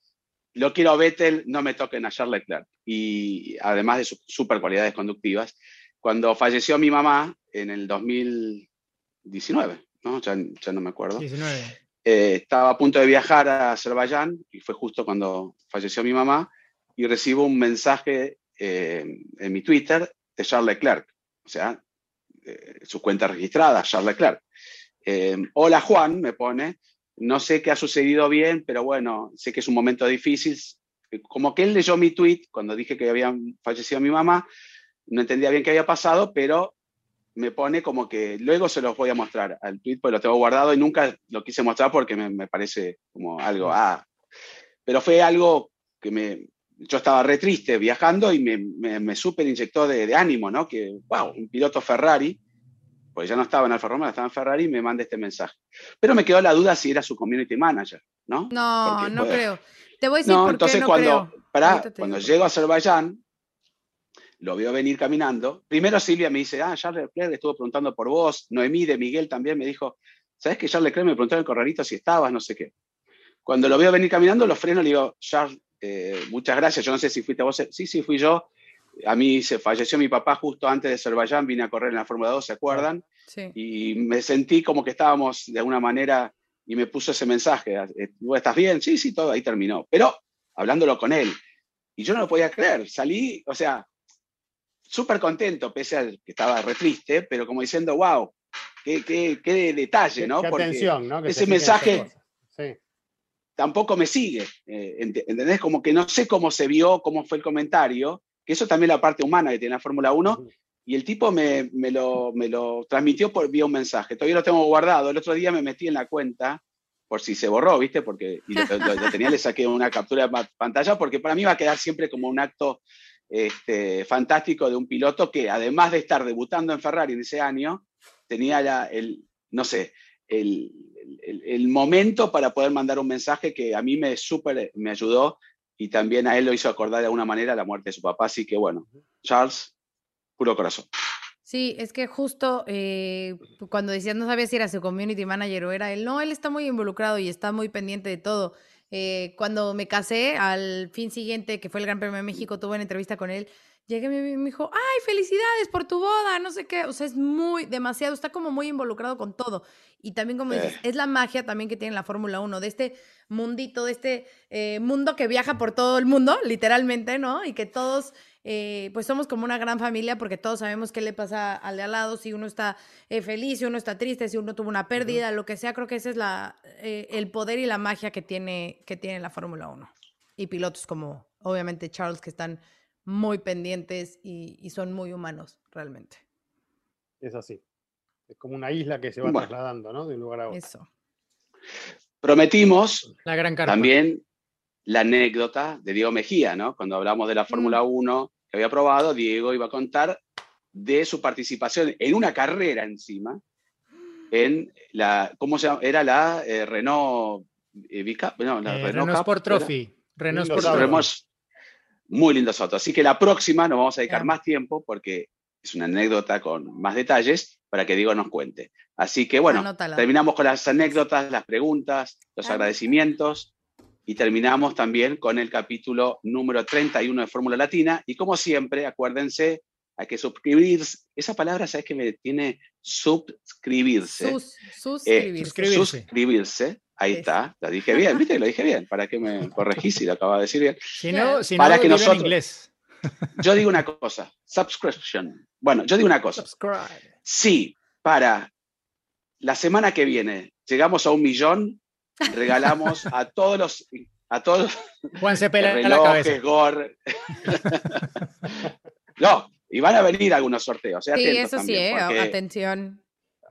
lo quiero a Vettel, no me toquen a Charles Leclerc. Y además de sus super cualidades conductivas, cuando falleció mi mamá en el 2019, ¿no? Ya, no me acuerdo. 19. Eh, estaba a punto de viajar a Azerbaiyán y fue justo cuando falleció mi mamá y recibo un mensaje eh, en mi Twitter de Charles Leclerc, o sea, eh, su cuenta registrada, Charles Leclerc. Eh, Hola Juan, me pone, no sé qué ha sucedido bien, pero bueno, sé que es un momento difícil. Como que él leyó mi tweet cuando dije que había fallecido mi mamá, no entendía bien qué había pasado, pero me pone como que luego se los voy a mostrar al tweet, pues lo tengo guardado y nunca lo quise mostrar porque me, me parece como algo, ah, pero fue algo que me, yo estaba re triste viajando y me, me, me super inyectó de, ánimo, ¿no? Que, wow, un piloto Ferrari, pues ya no estaba en Alfa Romeo, estaba en Ferrari y me manda este mensaje. Pero me quedó la duda si era su community manager, ¿no? No, no creo. Te voy a decir no, entonces no cuando, Para, cuando llego a Azerbaiyán, lo veo venir caminando. Primero Silvia me dice, ah, Charles Leclerc estuvo preguntando por vos. Noemí de Miguel también me dijo, ¿sabes que Charles Leclerc me preguntó en el corralito si estabas, no sé qué? Cuando lo veo venir caminando, lo freno y le digo, Charles, eh, muchas gracias. Yo no sé si fuiste vos. Sí, sí, fui yo. A mí se falleció mi papá justo antes de Azerbaiyán, vine a correr en la Fórmula 2, ¿se acuerdan? Sí. Y me sentí como que estábamos de alguna manera y me puso ese mensaje, eh, ¿tú estás bien? Sí, sí, todo ahí terminó. Pero hablándolo con él. Y yo no lo podía creer. Salí, o sea, súper contento, pese a que estaba re triste, pero como diciendo, wow, qué, qué, qué detalle, ¿no? Qué atención, ¿no? ese mensaje, sí tampoco me sigue. Eh, ¿Entendés? Como que no sé cómo se vio, cómo fue el comentario, que eso también es la parte humana que tiene la Fórmula 1, y el tipo me, me, lo, me, lo, transmitió por vía un mensaje. Todavía lo tengo guardado. El otro día me metí en la cuenta, por si se borró, ¿viste? Porque lo, tenía, le saqué una captura de pantalla, porque para mí va a quedar siempre como un acto este, fantástico de un piloto que, además de estar debutando en Ferrari en ese año, tenía ya el, no sé, el, el, momento para poder mandar un mensaje que a mí me súper me ayudó y también a él lo hizo acordar de alguna manera la muerte de su papá. Así que bueno, Charles, puro corazón. Sí, es que justo eh, cuando decías no sabía si era su community manager o era él, no, él está muy involucrado y está muy pendiente de todo. Eh, cuando me casé, al fin siguiente, que fue el Gran Premio de México, tuve una entrevista con él llegué y me dijo, ay, felicidades por tu boda, no sé qué. O sea, es muy, demasiado, está como muy involucrado con todo. Y también, como dices, es la magia también que tiene la Fórmula 1, de este mundito, de este eh, mundo que viaja por todo el mundo, literalmente, ¿no? Y que todos, eh, pues somos como una gran familia porque todos sabemos qué le pasa al de al lado, si uno está eh, feliz, si uno está triste, si uno tuvo una pérdida, lo que sea. Creo que ese es la, el poder y la magia que tiene, que tiene la Fórmula 1. Y pilotos como, obviamente, Charles, que están muy pendientes y, son muy humanos realmente. Es así. Es como una isla que se va trasladando, ¿no? De un lugar a otro. Eso. Prometimos la gran también la anécdota de Diego Mejía, ¿no? Cuando hablamos de la Fórmula 1 mm. que había probado, Diego iba a contar de su participación en una carrera encima, en la, ¿cómo se llama? Era la eh, Renault eh, no, la eh, Renault, Sport Trophy. Renault Sport Trophy. Muy lindos autos. Así que la próxima nos vamos a dedicar más tiempo porque es una anécdota con más detalles para que Diego nos cuente. Así que bueno, terminamos con las anécdotas, las preguntas, los agradecimientos y terminamos también con el capítulo número 31 de Fórmula Latina. Y como siempre, acuérdense, hay que suscribirse. Esa palabra, ¿sabes que me tiene suscribirse? suscribirse. suscribirse. Ahí está, lo dije bien, ¿viste? Lo dije bien. ¿Para que me corregís si lo acababa de decir bien? Si no, si Para no, que nosotros, en inglés. Yo digo una cosa, subscription. Bueno, yo digo una cosa. Subscribe. Sí, para la semana que viene llegamos a un millón, regalamos a todos los a todos Juan se pela relojes, la cabeza. Gore. [laughs] no, y van a venir algunos sorteos. ¿eh? Sí, eso sí, ¿eh? porque- Atención.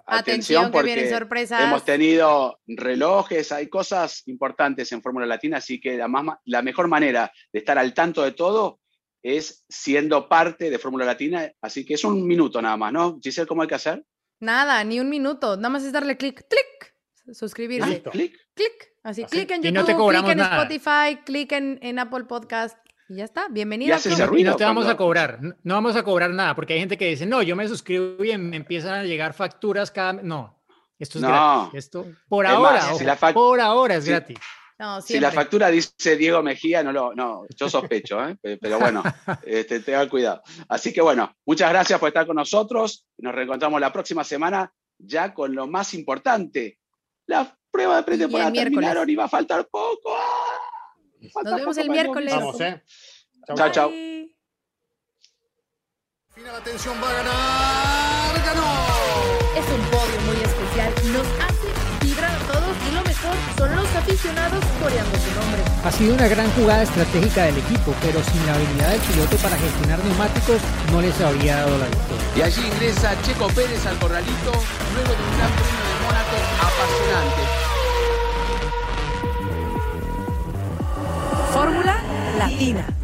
Atención, Atención, porque sorpresas. Hemos tenido relojes, hay cosas importantes en Fórmula Latina, así que la, más, la mejor manera de estar al tanto de todo es siendo parte de Fórmula Latina. Así que es un minuto nada más, ¿no? Giselle, ¿cómo hay que hacer? Nada, ni un minuto. Nada más es darle clic, clic, suscribirse. Clic. Clic. Así, Así. clic en YouTube, no clic en nada. Spotify, clic en, en Apple Podcast y ya está. Bienvenido. Y ruido no te vamos cuando- a cobrar, no vamos a cobrar nada, porque hay gente que dice, no, yo me suscribo y me empiezan a llegar facturas cada mes. No, esto es No. gratis. Esto, por Es ahora, más, si ojo, la fac- por ahora es gratis. No, Si la factura dice Diego Mejía, no lo, no, yo sospecho, ¿eh? Pe- pero bueno, [laughs] este, tengan cuidado. Así que bueno, muchas gracias por estar con nosotros. Nos reencontramos la próxima semana ya con lo más importante. La prueba de pretemporada Y terminaron y va a faltar poco. Nos vemos el miércoles. Vamos, ¿eh? Chao, chao. Final, atención, va a ganar. ¡Ganó! Es un podio muy especial. Nos hace vibrar a todos y lo mejor son los aficionados coreando su nombre. Ha sido una gran jugada estratégica del equipo, pero sin la habilidad del piloto para gestionar neumáticos no les habría dado la victoria. Y allí ingresa Checo Pérez al corralito luego de fórmula latina.